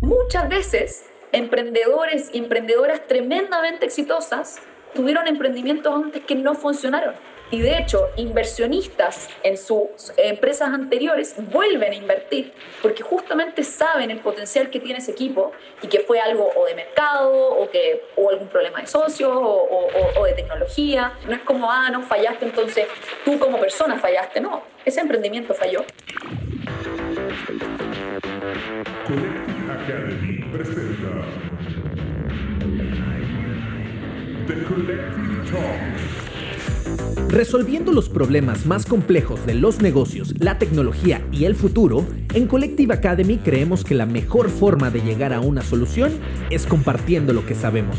Muchas veces, emprendedores y emprendedoras tremendamente exitosas tuvieron emprendimientos antes que no funcionaron. Y de hecho, inversionistas en sus empresas anteriores vuelven a invertir porque justamente saben el potencial que tiene ese equipo y que fue algo o de mercado o que o algún problema de socios o, o de tecnología. No es como, ah, no fallaste, entonces tú como persona fallaste. No, ese emprendimiento falló. Academy presenta The Collective Talks. Resolviendo los problemas más complejos de los negocios, la tecnología y el futuro, en Collective Academy creemos que la mejor forma de llegar a una solución es compartiendo lo que sabemos.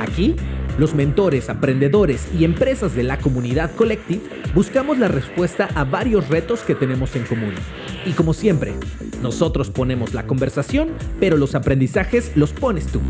Aquí, los mentores, aprendedores y empresas de la comunidad Collective buscamos la respuesta a varios retos que tenemos en común. Y como siempre, nosotros ponemos la conversación, pero los aprendizajes los pones tú.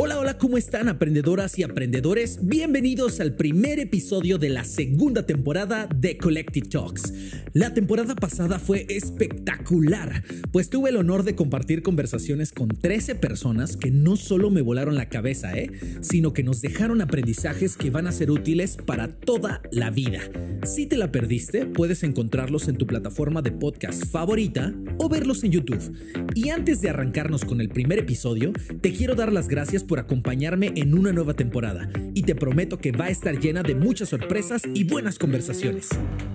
Hola, hola, ¿cómo están aprendedoras y aprendedores? Bienvenidos al primer episodio de la segunda temporada de Collective Talks. La temporada pasada fue espectacular, pues tuve el honor de compartir conversaciones con 13 personas que no solo me volaron la cabeza, ¿eh? sino que nos dejaron aprendizajes que van a ser útiles para toda la vida. Si te la perdiste, puedes encontrarlos en tu plataforma de podcast favorita o verlos en YouTube. Y antes de arrancarnos con el primer episodio, te quiero dar las gracias por acompañarme en una nueva temporada y te prometo que va a estar llena de muchas sorpresas y buenas conversaciones.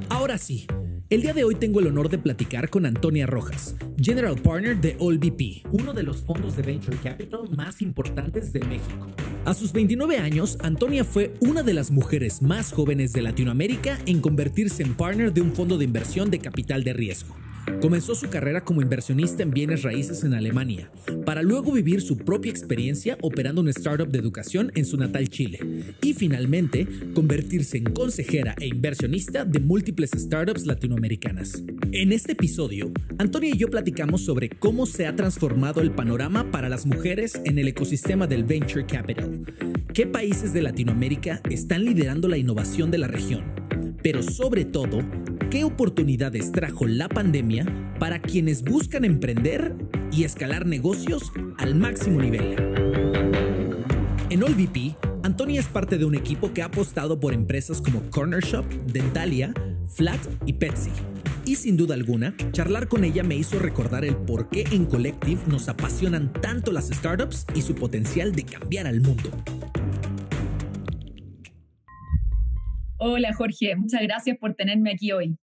Ahora sí, el día de hoy tengo el honor de platicar con Antonia Rojas, General Partner de AllVP, uno de los fondos de Venture Capital más importantes de México. A sus 29 años, Antonia fue una de las mujeres más jóvenes de Latinoamérica en convertirse en partner de un fondo de inversión de capital de riesgo. Comenzó su carrera como inversionista en bienes raíces en Alemania, para luego vivir su propia experiencia operando una startup de educación en su natal Chile, y finalmente convertirse en consejera e inversionista de múltiples startups latinoamericanas. En este episodio, Antonia y yo platicamos sobre cómo se ha transformado el panorama para las mujeres en el ecosistema del venture capital, qué países de Latinoamérica están liderando la innovación de la región, pero sobre todo, ¿Qué oportunidades trajo la pandemia para quienes buscan emprender y escalar negocios al máximo nivel? En AllVP, Antonia es parte de un equipo que ha apostado por empresas como Corner Shop, Dentalia, Flat y Petsy. Y sin duda alguna, charlar con ella me hizo recordar el por qué en Collective nos apasionan tanto las startups y su potencial de cambiar al mundo. Hola Jorge, muchas gracias por tenerme aquí hoy.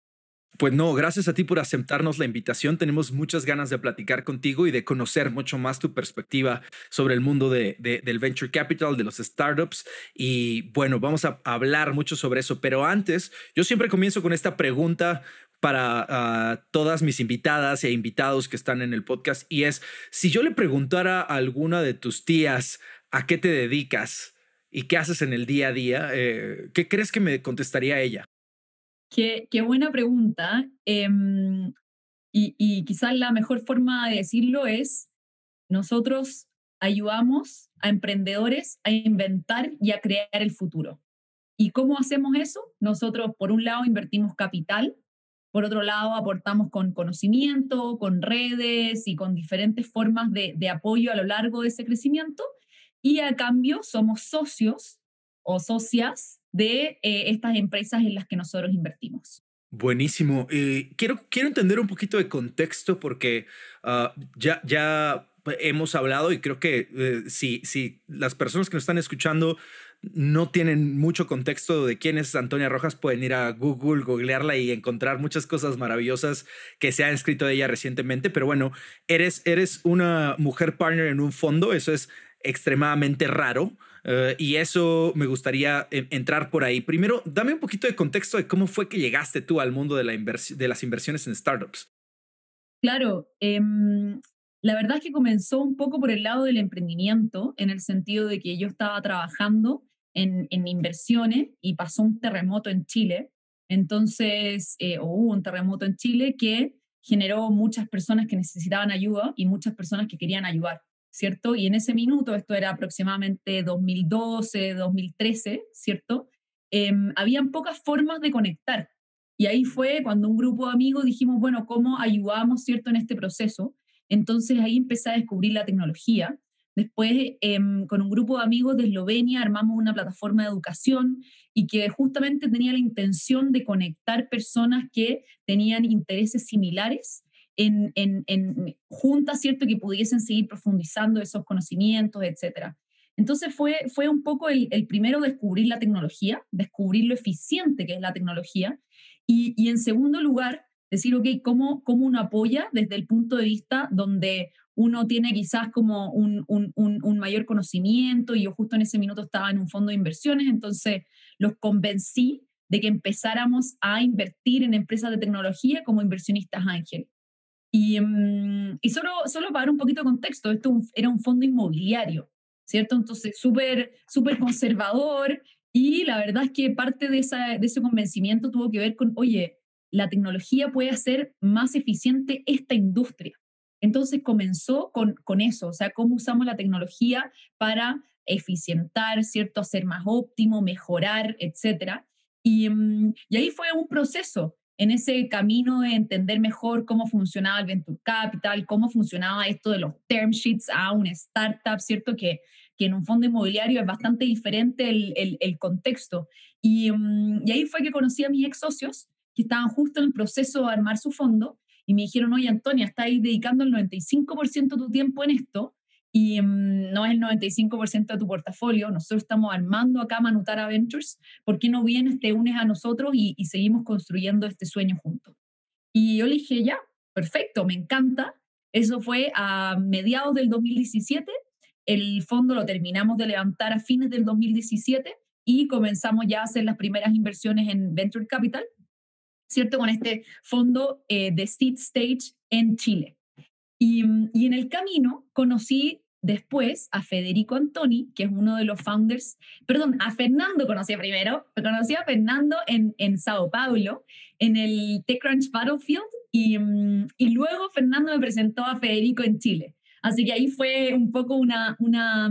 Pues no, gracias a ti por aceptarnos la invitación. Tenemos muchas ganas de platicar contigo y de conocer mucho más tu perspectiva sobre el mundo de, del venture capital, de los startups. Y bueno, vamos a hablar mucho sobre eso. Pero antes, yo siempre comienzo con esta pregunta para ah, todas mis invitadas e invitados que están en el podcast. Y es, si yo le preguntara a alguna de tus tías a qué te dedicas, y qué haces en el día a día, eh, ¿qué crees que me contestaría ella? Qué, buena pregunta. Em, y, quizás la mejor forma de decirlo es, nosotros ayudamos a emprendedores a inventar y a crear el futuro. ¿Y cómo hacemos eso? Nosotros, por un lado, invertimos capital, por otro lado, aportamos con conocimiento, con redes y con diferentes formas de apoyo a lo largo de ese crecimiento y a cambio somos socios o socias de eh, estas empresas en las que nosotros invertimos. Buenísimo. Eh, quiero, quiero entender un poquito de contexto porque ah, ya, ya hemos hablado y creo que eh, si, si las personas que nos están escuchando no tienen mucho contexto de quién es Antonia Rojas, pueden ir a Google, googlearla y encontrar muchas cosas maravillosas que se han escrito de ella recientemente. Pero bueno, eres, eres una mujer partner en un fondo, eso es extremadamente raro. Eh, y eso me gustaría eh, entrar por ahí. Primero, dame un poquito de contexto de cómo fue que llegaste tú al mundo de, la de las inversiones en startups. Claro, em, la verdad es que comenzó un poco por el lado del emprendimiento, en el sentido de que yo estaba trabajando en, en inversiones y pasó un terremoto en Chile. Entonces, eh, o hubo un terremoto en Chile que generó muchas personas que necesitaban ayuda y muchas personas que querían ayudar. ¿Cierto? Y en ese minuto, esto era aproximadamente 2012, 2013, ¿cierto? Eh, habían pocas formas de conectar. Y ahí fue cuando un grupo de amigos dijimos, bueno, ¿cómo ayudamos, cierto, en este proceso? Entonces ahí empecé a descubrir la tecnología. Después, em, con un grupo de amigos de Eslovenia, armamos una plataforma de educación y que justamente tenía la intención de conectar personas que tenían intereses similares en, en, en juntas, ¿cierto? Que pudiesen seguir profundizando esos conocimientos, etcétera. Entonces fue, fue un poco el, el, primero descubrir la tecnología, descubrir lo eficiente que es la tecnología, y, y en segundo lugar, decir, ok, ¿cómo, ¿cómo uno apoya desde el punto de vista donde uno tiene quizás como un, un, mayor conocimiento y yo justo en ese minuto estaba en un fondo de inversiones, entonces los convencí de que empezáramos a invertir en empresas de tecnología como inversionistas ángel. Y, mm, y solo, solo para dar un poquito de contexto, esto era un fondo inmobiliario, ¿cierto? Entonces, súper súper conservador y la verdad es que parte de, esa, de ese convencimiento tuvo que ver con, oye, la tecnología puede hacer más eficiente esta industria. Entonces comenzó con, con eso, o sea, cómo usamos la tecnología para eficientar, ¿cierto? Hacer más óptimo, mejorar, etc. Y, mm, y ahí fue un proceso en ese camino de entender mejor cómo funcionaba el Venture Capital, cómo funcionaba esto de los term sheets a una startup, ¿cierto? Que, que en un fondo inmobiliario es bastante diferente el, el, el contexto. Y, mm, y, ahí fue que conocí a mis ex socios que estaban justo en el proceso de armar su fondo y me dijeron, oye, Antonia, estáis dedicando el 95% de tu tiempo en esto y um, no es el 95% de tu portafolio, nosotros estamos armando acá Manutara Ventures, ¿por qué no vienes, te unes a nosotros y, seguimos construyendo este sueño juntos? Y yo le dije, ya, perfecto, me encanta. Eso fue a mediados del 2017, el fondo lo terminamos de levantar a fines del 2017 y comenzamos ya a hacer las primeras inversiones en Venture Capital ¿cierto? Con este fondo eh, de Seed Stage en Chile. Y, y, en el camino conocí después a Federico Antoni, que es uno de los founders, perdón, a Fernando conocí primero, conocí a Fernando en, en Sao Paulo, en el TechCrunch Battlefield, y, y luego Fernando me presentó a Federico en Chile. Así que ahí fue un poco una, una,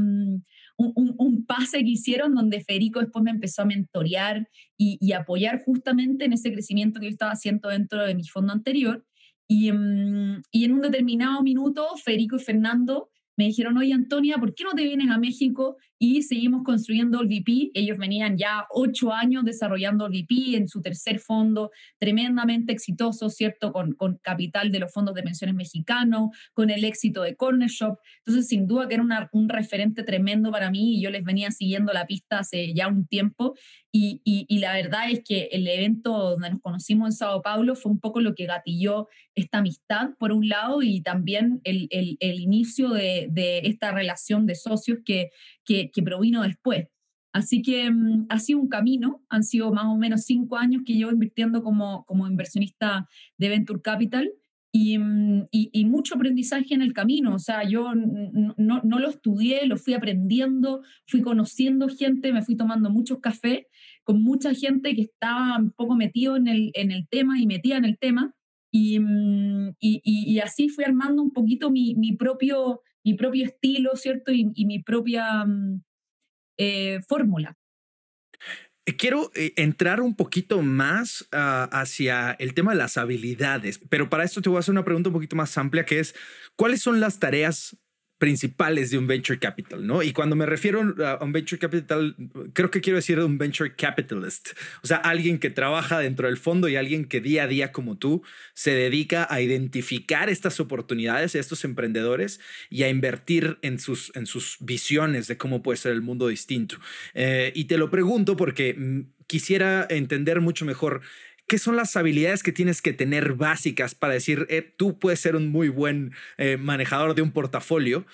un, pase que hicieron donde Federico después me empezó a mentorear y, y, apoyar justamente en ese crecimiento que yo estaba haciendo dentro de mi fondo anterior. Y, mm, y en un determinado minuto, Federico y Fernando me dijeron, oye Antonia, ¿por qué no te vienes a México y seguimos construyendo el VP? Ellos venían ya ocho años desarrollando el VP en su tercer fondo, tremendamente exitoso, ¿cierto? Con, con capital de los fondos de pensiones mexicanos, con el éxito de Corner Shop. Entonces, sin duda que era un referente tremendo para mí y yo les venía siguiendo la pista hace ya un tiempo. Y, y, y la verdad es que el evento donde nos conocimos en Sao Paulo fue un poco lo que gatilló esta amistad, por un lado, y también el, el, el inicio de de, esta relación de socios que, que, provino después. Así que mm, ha sido un camino, han sido más o menos cinco años que llevo invirtiendo como, como inversionista de Venture Capital y, mm, y, mucho aprendizaje en el camino. O sea, yo no, no, lo estudié, lo fui aprendiendo, fui conociendo gente, me fui tomando muchos cafés con mucha gente que estaba un poco metido en el, en el tema y metida en el tema. Y, mm, y, y, así fui armando un poquito mi, mi propio mi propio estilo, ¿cierto? Y, mi propia mm, eh, fórmula. Eh, quiero eh, entrar un poquito más uh, hacia el tema de las habilidades, pero para esto te voy a hacer una pregunta un poquito más amplia, que es, ¿cuáles son las tareas principales de un venture capital, ¿no? Y cuando me refiero a un venture capital, creo que quiero decir un venture capitalist, o sea, alguien que trabaja dentro del fondo y alguien que día a día como tú se dedica a identificar estas oportunidades, estos emprendedores y a invertir en sus, en sus visiones de cómo puede ser el mundo distinto. Eh, y te lo pregunto porque mm, quisiera entender mucho mejor ¿Qué son las habilidades que tienes que tener básicas para decir, eh, tú puedes ser un muy buen eh, manejador de un portafolio?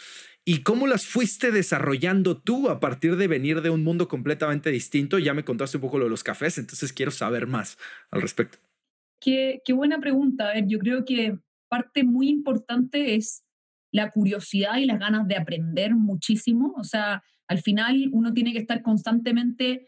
¿Y cómo las fuiste desarrollando tú a partir de venir de un mundo completamente distinto? Ya me contaste un poco lo de los cafés, entonces quiero saber más al respecto. Qué, qué buena pregunta. A ver, yo creo que parte muy importante es la curiosidad y las ganas de aprender muchísimo. O sea, al final uno tiene que estar constantemente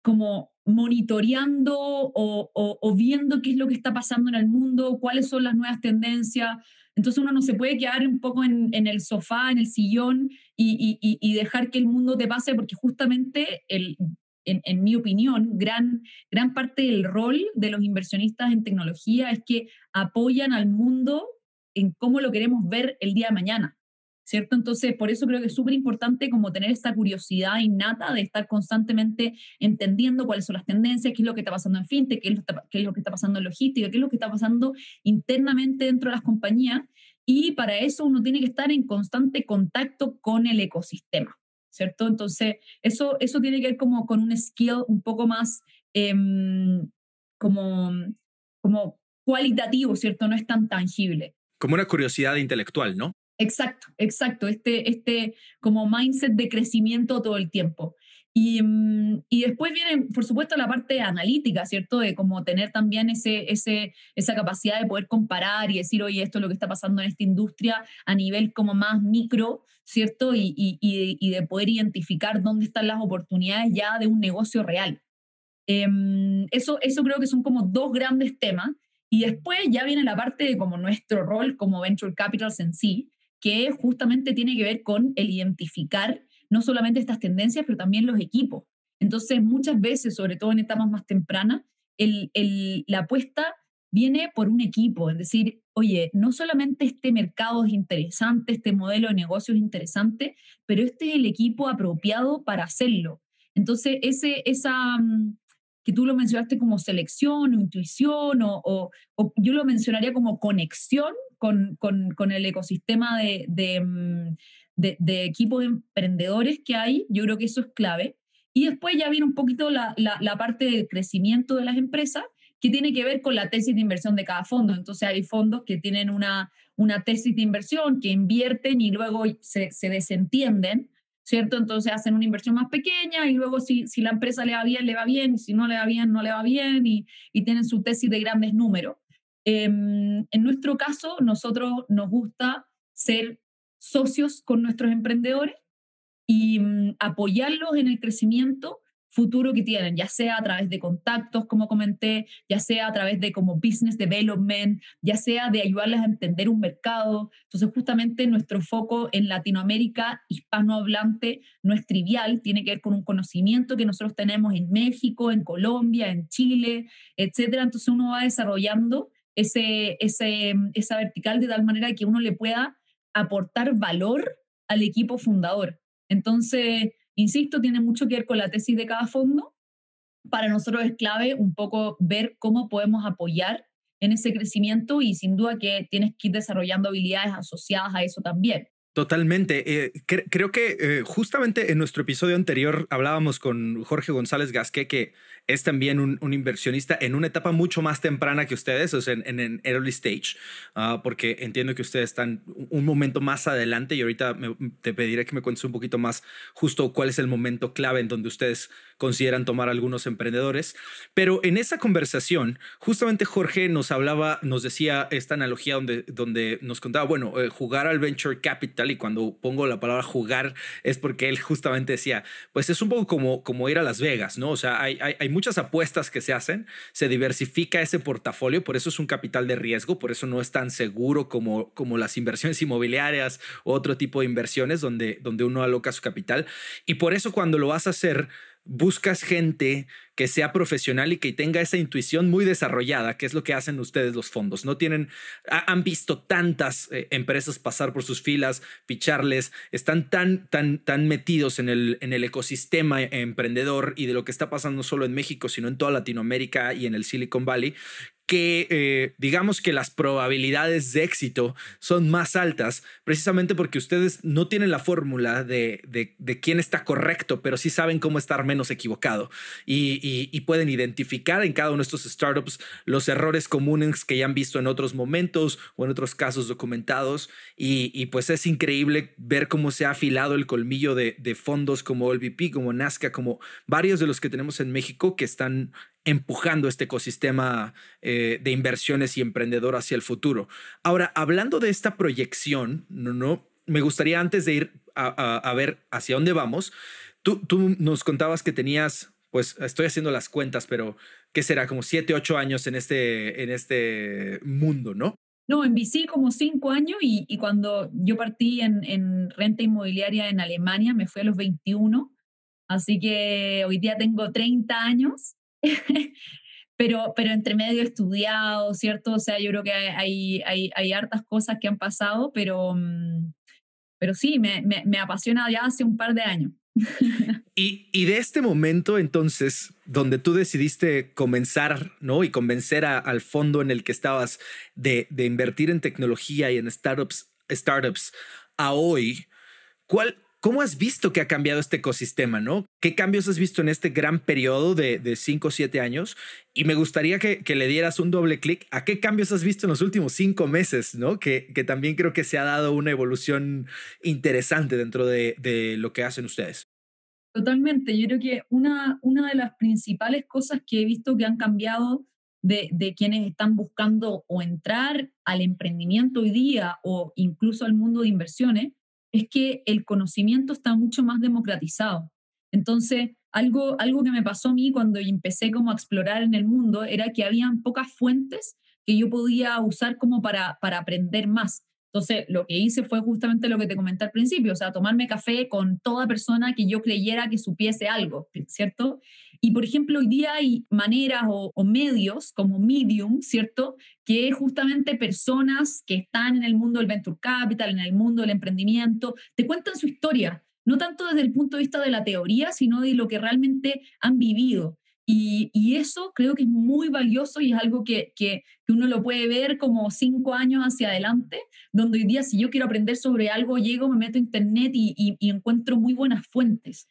como monitoreando o, viendo qué es lo que está pasando en el mundo, cuáles son las nuevas tendencias. Entonces uno no se puede quedar un poco en, en el sofá, en el sillón y, dejar que el mundo te pase porque justamente el, en, mi opinión, gran, gran parte del rol de los inversionistas en tecnología es que apoyan al mundo en cómo lo queremos ver el día de mañana. ¿Cierto? Entonces, por eso creo que es súper importante como tener esta curiosidad innata de estar constantemente entendiendo cuáles son las tendencias, qué es lo que está pasando en fintech, qué es lo, qué es lo que está pasando en logística, qué es lo que está pasando internamente dentro de las compañías. Y para eso uno tiene que estar en constante contacto con el ecosistema. ¿cierto? Entonces, eso, eso tiene que ver como con un skill un poco más em, como, como cualitativo, ¿cierto? No es tan tangible. Como una curiosidad intelectual, ¿no? Exacto, exacto. Este, este como mindset de crecimiento todo el tiempo. Y, mm, y, después viene, por supuesto, la parte analítica, ¿cierto? De como tener también ese, ese, esa capacidad de poder comparar y decir, oye, esto es lo que está pasando en esta industria a nivel como más micro, ¿cierto? Y, y, y de poder identificar dónde están las oportunidades ya de un negocio real. Em, eso, eso creo que son como dos grandes temas. Y después ya viene la parte de como nuestro rol como Venture Capitals en sí, que justamente tiene que ver con el identificar no solamente estas tendencias, pero también los equipos. Entonces, muchas veces, sobre todo en etapas más tempranas, la apuesta viene por un equipo, es decir, oye, no solamente este mercado es interesante, este modelo de negocio es interesante, pero este es el equipo apropiado para hacerlo. Entonces, ese, esa, mm, que tú lo mencionaste como selección o intuición, o, yo lo mencionaría como conexión con, con, con el ecosistema de, de, mm, de, equipos emprendedores que hay, yo creo que eso es clave. Y después ya viene un poquito la, la, parte del crecimiento de las empresas, que tiene que ver con la tesis de inversión de cada fondo. Entonces hay fondos que tienen una, una tesis de inversión, que invierten y luego se, se desentienden, ¿cierto? Entonces hacen una inversión más pequeña y luego si, si la empresa le va bien, le va bien, si no le va bien, no le va bien y, y tienen su tesis de grandes números. Em, en nuestro caso, nosotros nos gusta ser socios con nuestros emprendedores y mm, apoyarlos en el crecimiento futuro que tienen, ya sea a través de contactos, como comenté, ya sea a través de como business development, ya sea de ayudarles a entender un mercado. Entonces, justamente nuestro foco en Latinoamérica hispanohablante no es trivial, tiene que ver con un conocimiento que nosotros tenemos en México, en Colombia, en Chile, etcétera. Entonces, uno va desarrollando ese, ese, esa vertical de tal manera que uno le pueda aportar valor al equipo fundador. Entonces, insisto, tiene mucho que ver con la tesis de cada fondo. Para nosotros es clave un poco ver cómo podemos apoyar en ese crecimiento y sin duda que tienes que ir desarrollando habilidades asociadas a eso también. Totalmente. Eh, creo que eh, justamente en nuestro episodio anterior hablábamos con Jorge González Gasqué, que es también un, inversionista en una etapa mucho más temprana que ustedes, o sea, en, en early stage, ah, porque entiendo que ustedes están un momento más adelante y ahorita te pediré que me cuentes un poquito más justo cuál es el momento clave en donde ustedes consideran tomar algunos emprendedores. Pero en esa conversación, justamente Jorge nos hablaba, nos decía esta analogía donde, donde nos contaba, bueno, eh, jugar al venture capital y cuando pongo la palabra jugar es porque él justamente decía, pues es un poco como, como ir a Las Vegas, ¿no? O sea, hay, hay, muchas apuestas que se hacen, se diversifica ese portafolio, por eso es un capital de riesgo, por eso no es tan seguro como, como las inversiones inmobiliarias o otro tipo de inversiones donde, donde uno aloca su capital. Y por eso cuando lo vas a hacer, buscas gente sea profesional y que tenga esa intuición muy desarrollada, que es lo que hacen ustedes los fondos. No tienen, han visto tantas eh, empresas pasar por sus filas, picharles, están tan, tan, tan metidos en el, en el ecosistema emprendedor y de lo que está pasando no solo en México, sino en toda Latinoamérica y en el Silicon Valley, que eh, digamos que las probabilidades de éxito son más altas, precisamente porque ustedes no tienen la fórmula de, de, quién está correcto, pero sí saben cómo estar menos equivocado y, pueden identificar en cada uno de estos startups los errores comunes que ya han visto en otros momentos o en otros casos documentados. Y, y pues es increíble ver cómo se ha afilado el colmillo de, fondos como LVP, como Nazca, como varios de los que tenemos en México que están empujando este ecosistema eh, de inversiones y emprendedor hacia el futuro. Ahora, hablando de esta proyección, no, no, me gustaría antes de ir a, ver hacia dónde vamos, tú, nos contabas que tenías, pues estoy haciendo las cuentas, pero ¿qué será? Como siete, ocho años en este, en este mundo, ¿no? No, en VC como cinco años y, y cuando yo partí en, en, renta inmobiliaria en Alemania, me fui a los 21 Así que hoy día tengo 30 años, pero, pero entre medio estudiado, ¿cierto? O sea, yo creo que hay, hay, hay hartas cosas que han pasado, pero, mm, pero sí, me, me, me apasiona ya hace un par de años. y, y, de este momento, entonces, donde tú decidiste comenzar, ¿no? Y convencer al fondo en el que estabas de, de, invertir en tecnología y en startups, startups a hoy, ¿cuál, ¿Cómo has visto que ha cambiado este ecosistema, no? ¿Qué cambios has visto en este gran periodo de 5 o 7 años? Y me gustaría que, que le dieras un doble clic a qué cambios has visto en los últimos cinco meses, ¿no? Que, que también creo que se ha dado una evolución interesante dentro de, de, lo que hacen ustedes. Totalmente. Yo creo que una, una de las principales cosas que he visto que han cambiado de, de quienes están buscando o entrar al emprendimiento hoy día o incluso al mundo de inversiones es que el conocimiento está mucho más democratizado. Entonces, algo, algo que me pasó a mí cuando empecé como a explorar en el mundo era que habían pocas fuentes que yo podía usar como para, para aprender más. Entonces, lo que hice fue justamente lo que te comenté al principio, o sea, tomarme café con toda persona que yo creyera que supiese algo, ¿cierto? Y, por ejemplo, hoy día hay maneras o, medios como Medium, ¿cierto? Que justamente personas que están en el mundo del venture capital, en el mundo del emprendimiento, te cuentan su historia, no tanto desde el punto de vista de la teoría, sino de lo que realmente han vivido. Y, eso creo que es muy valioso y es algo que, que, uno lo puede ver como cinco años hacia adelante, donde hoy día si yo quiero aprender sobre algo, llego, me meto a internet y, y encuentro muy buenas fuentes.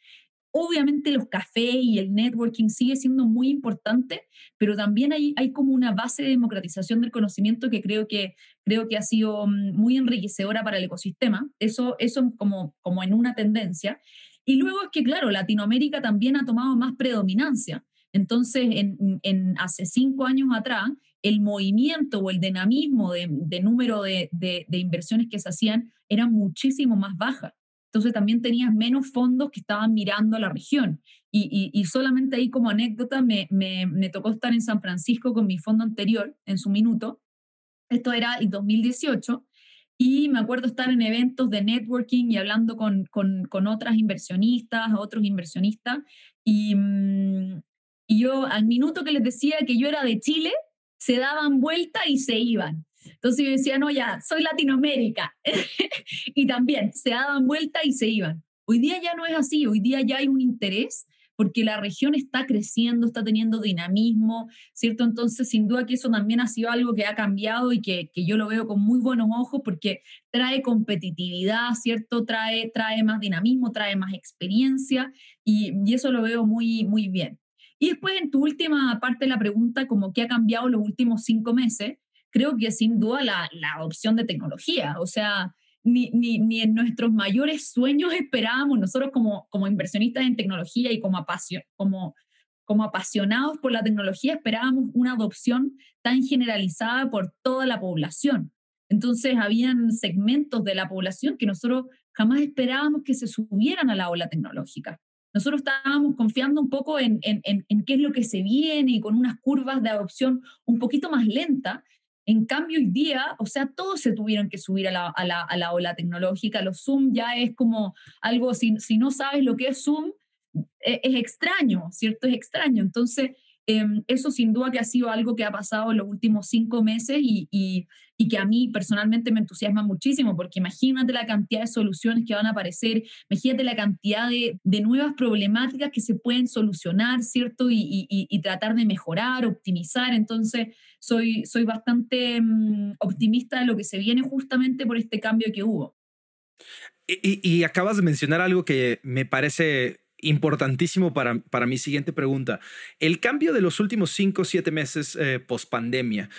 Obviamente los cafés y el networking sigue siendo muy importante, pero también hay, hay como una base de democratización del conocimiento que creo que, creo que ha sido mm, muy enriquecedora para el ecosistema. Eso, eso como, como en una tendencia. Y luego es que, claro, Latinoamérica también ha tomado más predominancia. Entonces, en, hace cinco años atrás, el movimiento o el dinamismo de, número de, inversiones que se hacían era muchísimo más baja. Entonces también tenías menos fondos que estaban mirando a la región. Y, solamente ahí como anécdota me, me, tocó estar en San Francisco con mi fondo anterior en su minuto. Esto era el 2018. Y me acuerdo estar en eventos de networking y hablando con, con, con otras inversionistas, otros inversionistas. Y, mm, y yo al minuto que les decía que yo era de Chile, se daban vuelta y se iban. Entonces yo decía, no, ya, soy Latinoamérica. y también se daban vuelta y se iban. Hoy día ya no es así, hoy día ya hay un interés porque la región está creciendo, está teniendo dinamismo, ¿cierto? Entonces, sin duda que eso también ha sido algo que ha cambiado y que, que yo lo veo con muy buenos ojos porque trae competitividad, ¿cierto? Trae, trae más dinamismo, trae más experiencia y, y eso lo veo muy, muy bien. Y después, en tu última parte de la pregunta, como qué ha cambiado los últimos cinco meses, creo que sin duda la, la adopción de tecnología. O sea, ni, ni, ni, en nuestros mayores sueños esperábamos, nosotros como, como inversionistas en tecnología y como, como, como apasionados por la tecnología, esperábamos una adopción tan generalizada por toda la población. Entonces, habían segmentos de la población que nosotros jamás esperábamos que se subieran a la ola tecnológica. Nosotros estábamos confiando un poco en, en, en, qué es lo que se viene y con unas curvas de adopción un poquito más lenta. En cambio, hoy día, o sea, todos se tuvieron que subir a la, a la, a la ola tecnológica. Los Zoom ya es como algo, si, si no sabes lo que es Zoom, es, es extraño, ¿cierto? Es extraño. Entonces, Em, eso sin duda que ha sido algo que ha pasado en los últimos cinco meses y, y, que a mí personalmente me entusiasma muchísimo, porque imagínate la cantidad de soluciones que van a aparecer, imagínate la cantidad de, de nuevas problemáticas que se pueden solucionar, ¿cierto? Y, y tratar de mejorar, optimizar. Entonces, soy, soy bastante um, optimista de lo que se viene justamente por este cambio que hubo. y acabas de mencionar algo que me parece importantísimo para, para mi siguiente pregunta. El cambio de los últimos cinco o siete meses eh, post pandemia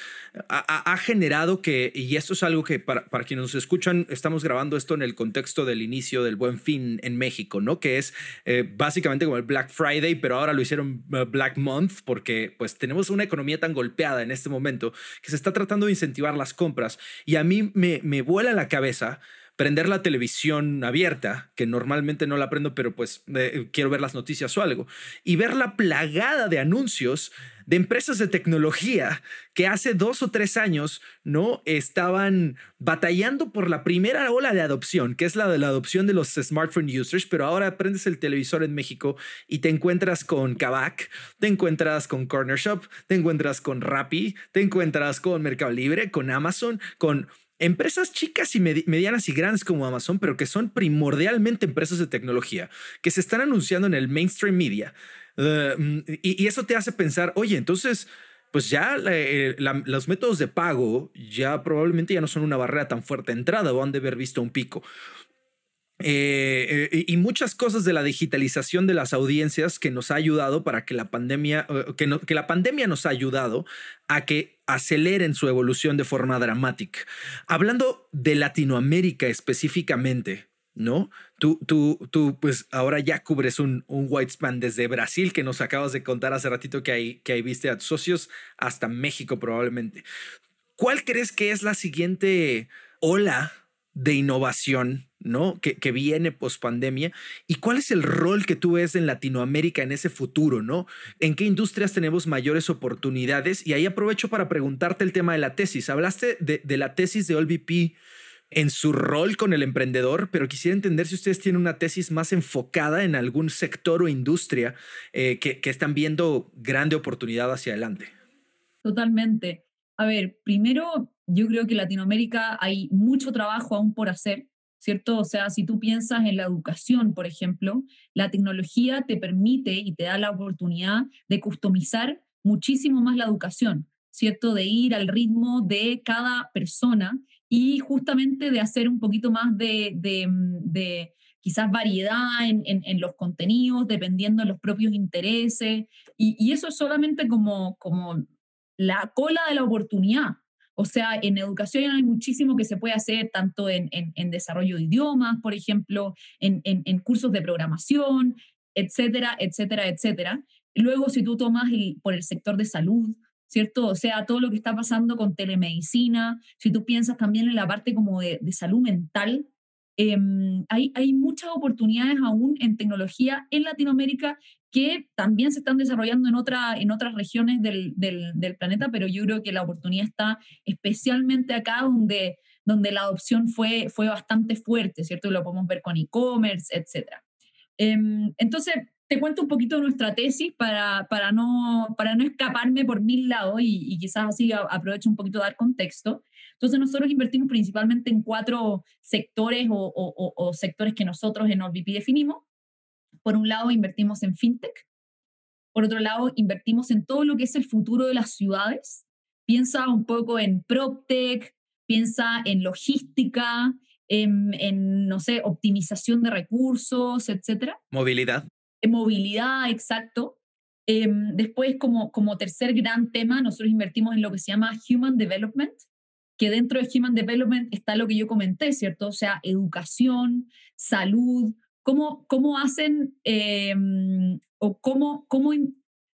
ha, generado que, y esto es algo que para, para, quienes nos escuchan, estamos grabando esto en el contexto del inicio del buen fin en México, ¿no? Que es eh, básicamente como el Black Friday, pero ahora lo hicieron eh, Black Month porque pues tenemos una economía tan golpeada en este momento que se está tratando de incentivar las compras y a mí me, me vuela la cabeza prender la televisión abierta, que normalmente no la prendo, pero pues eh, quiero ver las noticias o algo, y ver la plagada de anuncios de empresas de tecnología que hace dos o tres años no estaban batallando por la primera ola de adopción, que es la de la adopción de los smartphone users, pero ahora prendes el televisor en México y te encuentras con Kavak, te encuentras con Corner Shop, te encuentras con Rappi, te encuentras con Mercado Libre, con Amazon, con empresas chicas y medianas y grandes como Amazon, pero que son primordialmente empresas de tecnología, que se están anunciando en el mainstream media. Eh, y, eso te hace pensar, oye, entonces, pues ya eh, los métodos de pago ya probablemente ya no son una barrera tan fuerte de entrada o han de haber visto un pico. Eh, y muchas cosas de la digitalización de las audiencias que nos ha ayudado para que la pandemia, que, que la pandemia nos ha ayudado a que aceleren su evolución de forma dramática. Hablando de Latinoamérica específicamente, ¿no? Tú, tú, tú, pues ahora ya cubres un, un white span desde Brasil, que nos acabas de contar hace ratito que ahí, que ahí viste a tus socios, hasta México probablemente. ¿Cuál crees que es la siguiente ola de innovación ¿no? Que, que viene post pandemia y cuál es el rol que tú ves en Latinoamérica en ese futuro, ¿no? ¿En qué industrias tenemos mayores oportunidades? Y ahí aprovecho para preguntarte el tema de la tesis. Hablaste de, la tesis de OLVP en su rol con el emprendedor, pero quisiera entender si ustedes tienen una tesis más enfocada en algún sector o industria eh, que, que están viendo grande oportunidad hacia adelante. Totalmente. A ver, primero, yo creo que en Latinoamérica hay mucho trabajo aún por hacer. ¿Cierto? O sea, si tú piensas en la educación, por ejemplo, la tecnología te permite y te da la oportunidad de customizar muchísimo más la educación, ¿cierto? De ir al ritmo de cada persona y justamente de hacer un poquito más de, de, quizás variedad en, en, los contenidos, dependiendo de los propios intereses. Y, y eso es solamente como, como la cola de la oportunidad, o sea, en educación hay muchísimo que se puede hacer, tanto en, desarrollo de idiomas, por ejemplo, en, cursos de programación, etcétera, etcétera, etcétera. Luego, si tú tomas por el sector de salud, ¿cierto? O sea, todo lo que está pasando con telemedicina, si tú piensas también en la parte como de, de salud mental, Em, hay, hay muchas oportunidades aún en tecnología en Latinoamérica que también se están desarrollando en, otra, en otras regiones del, del, planeta, pero yo creo que la oportunidad está especialmente acá donde, donde la adopción fue, fue bastante fuerte, ¿cierto? lo podemos ver con e-commerce, etc. Em, entonces, te cuento un poquito nuestra tesis para, para, no, para no escaparme por mil lados y, y quizás así aprovecho un poquito de dar contexto. Entonces nosotros invertimos principalmente en cuatro sectores o, sectores que nosotros en OVP definimos. Por un lado, invertimos en fintech. Por otro lado, invertimos en todo lo que es el futuro de las ciudades. Piensa un poco en PropTech, piensa en logística, en, no sé, optimización de recursos, etcétera. Movilidad. En movilidad, exacto. Em, después, como, como tercer gran tema, nosotros invertimos en lo que se llama Human Development, que dentro de Human Development está lo que yo comenté, ¿cierto? O sea, educación, salud, cómo, cómo hacen em, o cómo, cómo,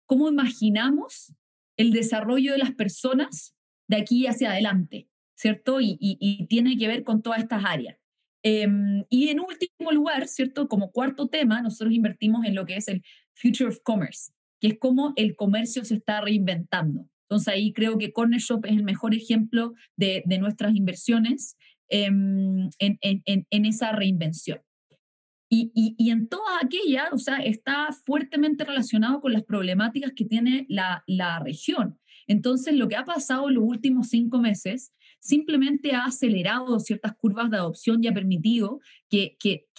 cómo imaginamos el desarrollo de las personas de aquí hacia adelante, ¿cierto? Y, tiene que ver con todas estas áreas. Em, y en último lugar, ¿cierto? Como cuarto tema, nosotros invertimos en lo que es el Future of Commerce, que es cómo el comercio se está reinventando. Entonces ahí creo que Corner Shop es el mejor ejemplo de, nuestras inversiones en, esa reinvención. Y, en toda aquella, o sea, está fuertemente relacionado con las problemáticas que tiene la, región. Entonces, lo que ha pasado en los últimos cinco meses simplemente ha acelerado ciertas curvas de adopción y ha permitido que,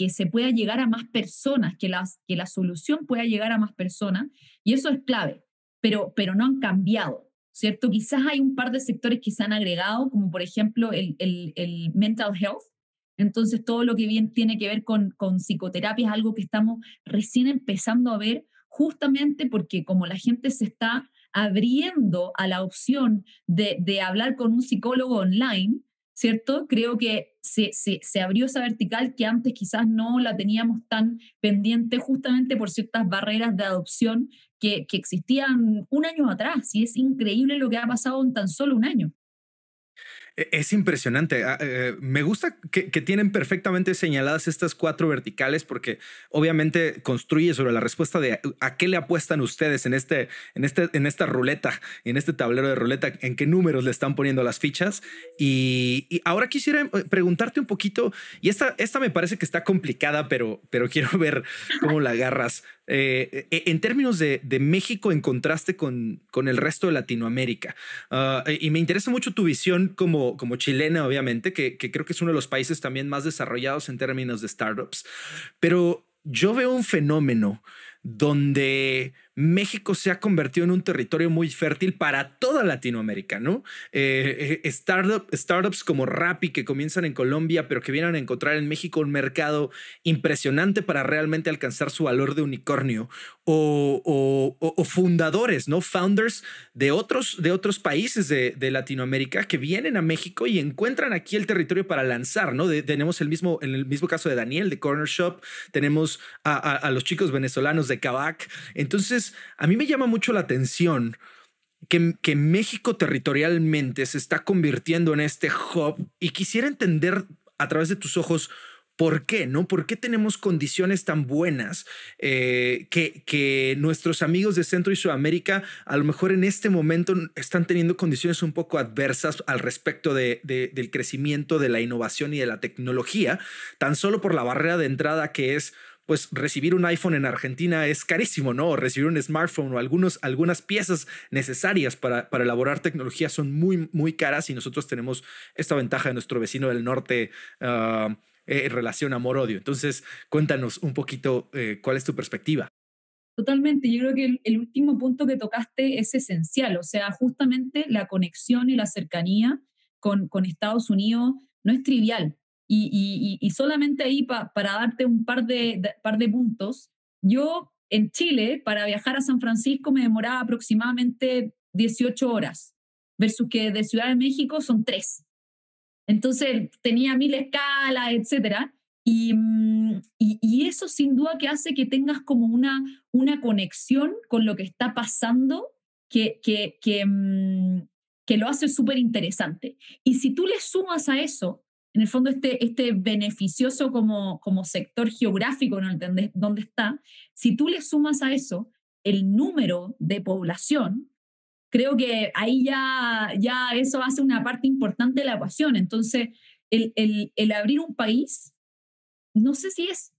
se pueda llegar a más personas, que, la solución pueda llegar a más personas, y eso es clave, pero, no han cambiado. ¿cierto? Quizás hay un par de sectores que se han agregado, como por ejemplo el, mental health. Entonces, todo lo que bien tiene que ver con, psicoterapia es algo que estamos recién empezando a ver, justamente porque como la gente se está abriendo a la opción de, hablar con un psicólogo online, ¿cierto? Creo que se, abrió esa vertical que antes quizás no la teníamos tan pendiente justamente por ciertas barreras de adopción que, existían un año atrás y es increíble lo que ha pasado en tan solo un año. E, es impresionante. Ah, eh, me gusta que, tienen perfectamente señaladas estas cuatro verticales porque obviamente construye sobre la respuesta de a qué le apuestan ustedes en, este, en, este, en esta ruleta, en este tablero de ruleta, en qué números le están poniendo las fichas. Y, ahora quisiera eh, preguntarte un poquito, y esta, esta me parece que está complicada, pero, pero quiero ver cómo la agarras. Eh, eh, en términos de, México en contraste con, con, el resto de Latinoamérica. Ah, y me interesa mucho tu visión como, como chilena, obviamente, que, creo que es uno de los países también más desarrollados en términos de startups. Pero yo veo un fenómeno donde México se ha convertido en un territorio muy fértil para toda Latinoamérica, ¿no? Eh, eh, startups como Rappi que comienzan en Colombia, pero que vienen a encontrar en México un mercado impresionante para realmente alcanzar su valor de unicornio. O, fundadores, ¿no? Founders de otros, de otros países de, Latinoamérica que vienen a México y encuentran aquí el territorio para lanzar, ¿no? tenemos el mismo, en el mismo caso de Daniel de Corner Shop, tenemos a, los chicos venezolanos de Kavak. Entonces, a mí me llama mucho la atención que, México territorialmente se está convirtiendo en este hub y quisiera entender a través de tus ojos por qué, ¿no? ¿Por qué tenemos condiciones tan buenas eh, que, nuestros amigos de Centro y Sudamérica a lo mejor en este momento están teniendo condiciones un poco adversas al respecto de, del crecimiento de la innovación y de la tecnología, tan solo por la barrera de entrada que es pues recibir un iPhone en Argentina es carísimo, ¿no? O recibir un smartphone o algunos, algunas piezas necesarias para, para elaborar tecnología son muy, muy caras y nosotros tenemos esta ventaja de nuestro vecino del norte eh, en relación amor-odio. Entonces, cuéntanos un poquito eh, cuál es tu perspectiva. Totalmente, yo creo que el, último punto que tocaste es esencial, o sea, justamente la conexión y la cercanía con, con Estados Unidos no es trivial. Y, solamente ahí para darte un par de, par de puntos, yo en Chile, para viajar a San Francisco me demoraba aproximadamente 18 horas, versus que de Ciudad de México son tres. Entonces tenía mil escalas, etc. Mm, y, y, eso sin duda que hace que tengas como una, una conexión con lo que está pasando que, que, que, mm, que lo hace súper interesante. Y si tú le sumas a eso en el fondo este, este beneficioso como, como sector geográfico ¿no? donde está, si tú le sumas a eso el número de población, creo que ahí ya, ya eso hace una parte importante de la ecuación. Entonces, el, el, el abrir un país, no sé si es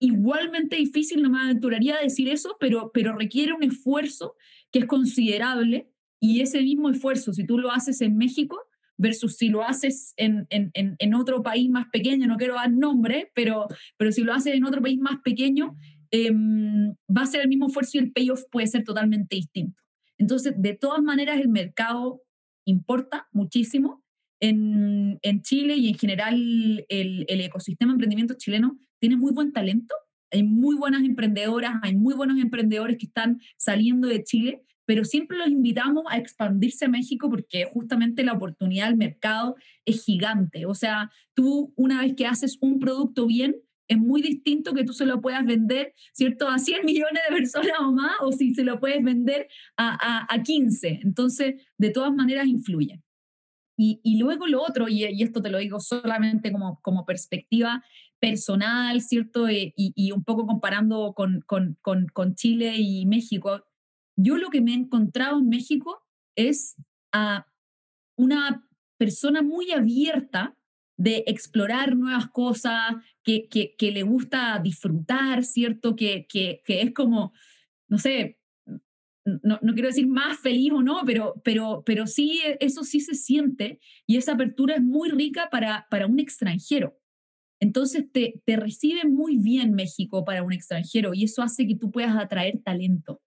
igualmente difícil, no me aventuraría a decir eso, pero, pero requiere un esfuerzo que es considerable y ese mismo esfuerzo, si tú lo haces en México, versus si lo haces en, en, en, otro país más pequeño, no quiero dar nombre, pero, pero si lo haces en otro país más pequeño, em, va a ser el mismo esfuerzo y el payoff puede ser totalmente distinto. Entonces, de todas maneras, el mercado importa muchísimo. En, en Chile y en general el, el ecosistema de emprendimiento chileno tiene muy buen talento, hay muy buenas emprendedoras, hay muy buenos emprendedores que están saliendo de Chile pero siempre los invitamos a expandirse a México porque justamente la oportunidad del mercado es gigante. O sea, tú una vez que haces un producto bien, es muy distinto que tú se lo puedas vender, ¿cierto?, a 100 millones de personas o más, o si se lo puedes vender a, a, 15. Entonces, de todas maneras, influye. Y, y luego lo otro, y, y, esto te lo digo solamente como, como perspectiva personal, ¿cierto? Eh, y, y, un poco comparando con, con, con Chile y México, yo lo que me he encontrado en México es a una persona muy abierta de explorar nuevas cosas, que, le gusta disfrutar, ¿cierto? Que, que, que es como, no sé, no, no, quiero decir más feliz o no, pero, pero, pero sí, eso sí se siente y esa apertura es muy rica para, para un extranjero. Entonces te, te recibe muy bien México para un extranjero y eso hace que tú puedas atraer talento.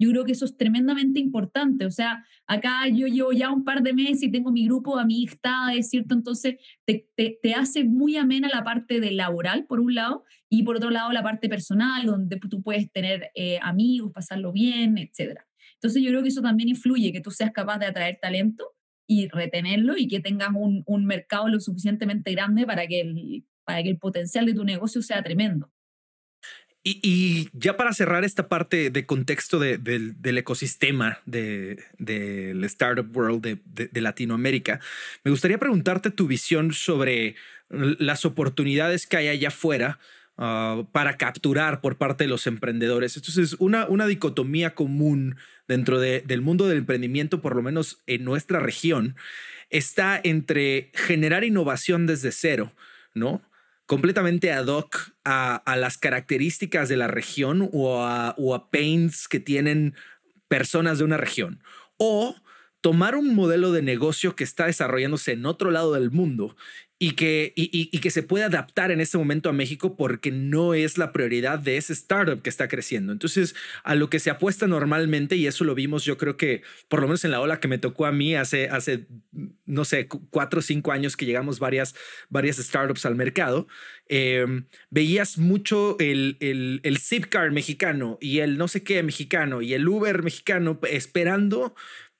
Yo creo que eso es tremendamente importante. O sea, acá yo llevo ya un par de meses y tengo mi grupo de amistades, ¿cierto? Entonces, te, te, hace muy amena la parte de laboral, por un lado, y por otro lado, la parte personal, donde tú puedes tener eh, amigos, pasarlo bien, etc. Entonces, yo creo que eso también influye, que tú seas capaz de atraer talento y retenerlo y que tengas un, un mercado lo suficientemente grande para que, el, para que el potencial de tu negocio sea tremendo. Y, ya para cerrar esta parte de contexto del ecosistema del Startup World de, Latinoamérica, me gustaría preguntarte tu visión sobre las oportunidades que hay allá afuera ah, para capturar por parte de los emprendedores. Entonces, una, una dicotomía común dentro del mundo del emprendimiento, por lo menos en nuestra región, está entre generar innovación desde cero, ¿no? Completamente ad hoc a, las características de la región o a, o a pains que tienen personas de una región. O tomar un modelo de negocio que está desarrollándose en otro lado del mundo y que, y, que se puede adaptar en este momento a México porque no es la prioridad de ese startup que está creciendo. Entonces, a lo que se apuesta normalmente, y eso lo vimos yo creo que por lo menos en la ola que me tocó a mí hace, hace no sé, cuatro o cinco años que llegamos varias, varias startups al mercado, em, veías mucho el, el, el Zipcar mexicano y el no sé qué mexicano y el Uber mexicano esperando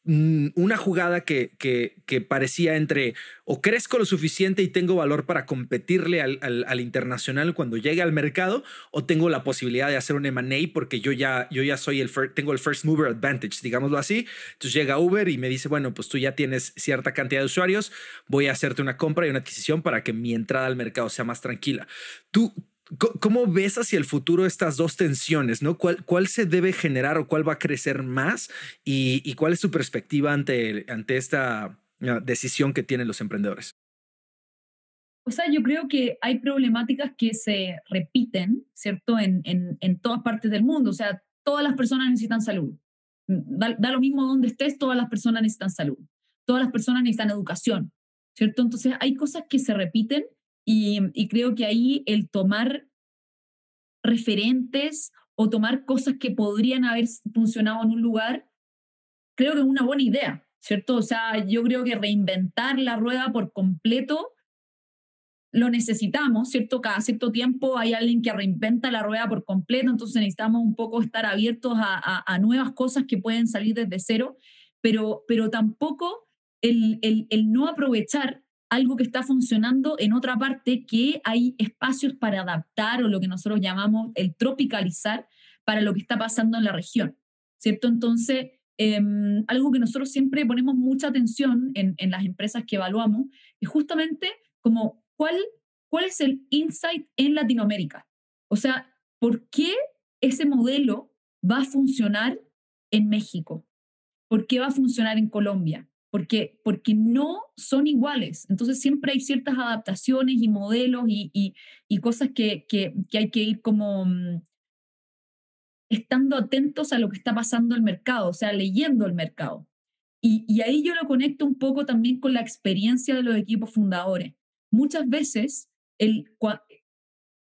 una jugada que, que, parecía entre o crezco lo suficiente y tengo valor para competirle al, al, internacional cuando llegue al mercado o tengo la posibilidad de hacer un M&A porque yo ya, yo ya soy el tengo el first mover advantage, digámoslo así. Entonces llega Uber y me dice, bueno, pues tú ya tienes cierta cantidad de usuarios, voy a hacerte una compra y una adquisición para que mi entrada al mercado sea más tranquila. Tú, ¿Cómo ves hacia el futuro estas dos tensiones? ¿no? ¿Cuál, ¿Cuál se debe generar o cuál va a crecer más? ¿Y, cuál es tu perspectiva ante, ante esta decisión que tienen los emprendedores? O sea, yo creo que hay problemáticas que se repiten, ¿cierto? En, en, en todas partes del mundo. O sea, todas las personas necesitan salud. Da, da, lo mismo donde estés, todas las personas necesitan salud. Todas las personas necesitan educación, ¿cierto? Entonces, hay cosas que se repiten y, creo que ahí el tomar referentes o tomar cosas que podrían haber funcionado en un lugar, creo que es una buena idea, ¿cierto? O sea, yo creo que reinventar la rueda por completo lo necesitamos, ¿cierto? Cada cierto tiempo hay alguien que reinventa la rueda por completo, entonces necesitamos un poco estar abiertos a, nuevas cosas que pueden salir desde cero, pero, pero tampoco el, el no aprovechar algo que está funcionando en otra parte, que hay espacios para adaptar o lo que nosotros llamamos el tropicalizar para lo que está pasando en la región, ¿cierto? Entonces, em, algo que nosotros siempre ponemos mucha atención en, en, las empresas que evaluamos es justamente como cuál, cuál es el insight en Latinoamérica. O sea, ¿por qué ese modelo va a funcionar en México? ¿Por qué va a funcionar en Colombia? Porque, porque no son iguales. Entonces siempre hay ciertas adaptaciones y modelos y, y, cosas que, que, que, hay que ir como mm, estando atentos a lo que está pasando el mercado, o sea, leyendo el mercado. Y, y ahí yo lo conecto un poco también con la experiencia de los equipos fundadores. Muchas veces el,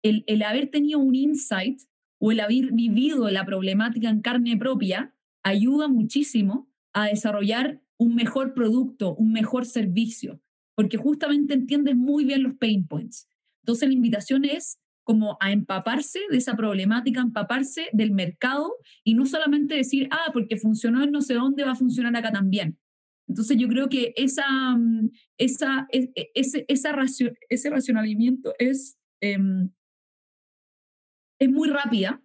el, el haber tenido un insight o el haber vivido la problemática en carne propia ayuda muchísimo a desarrollar un mejor producto, un mejor servicio, porque justamente entiendes muy bien los pain points. Entonces la invitación es como a empaparse de esa problemática, empaparse del mercado y no solamente decir, ah, porque funcionó en no sé dónde, va a funcionar acá también. Entonces yo creo que esa, mm, esa, e, e, ese, esa ese racionamiento es, em, es muy rápida,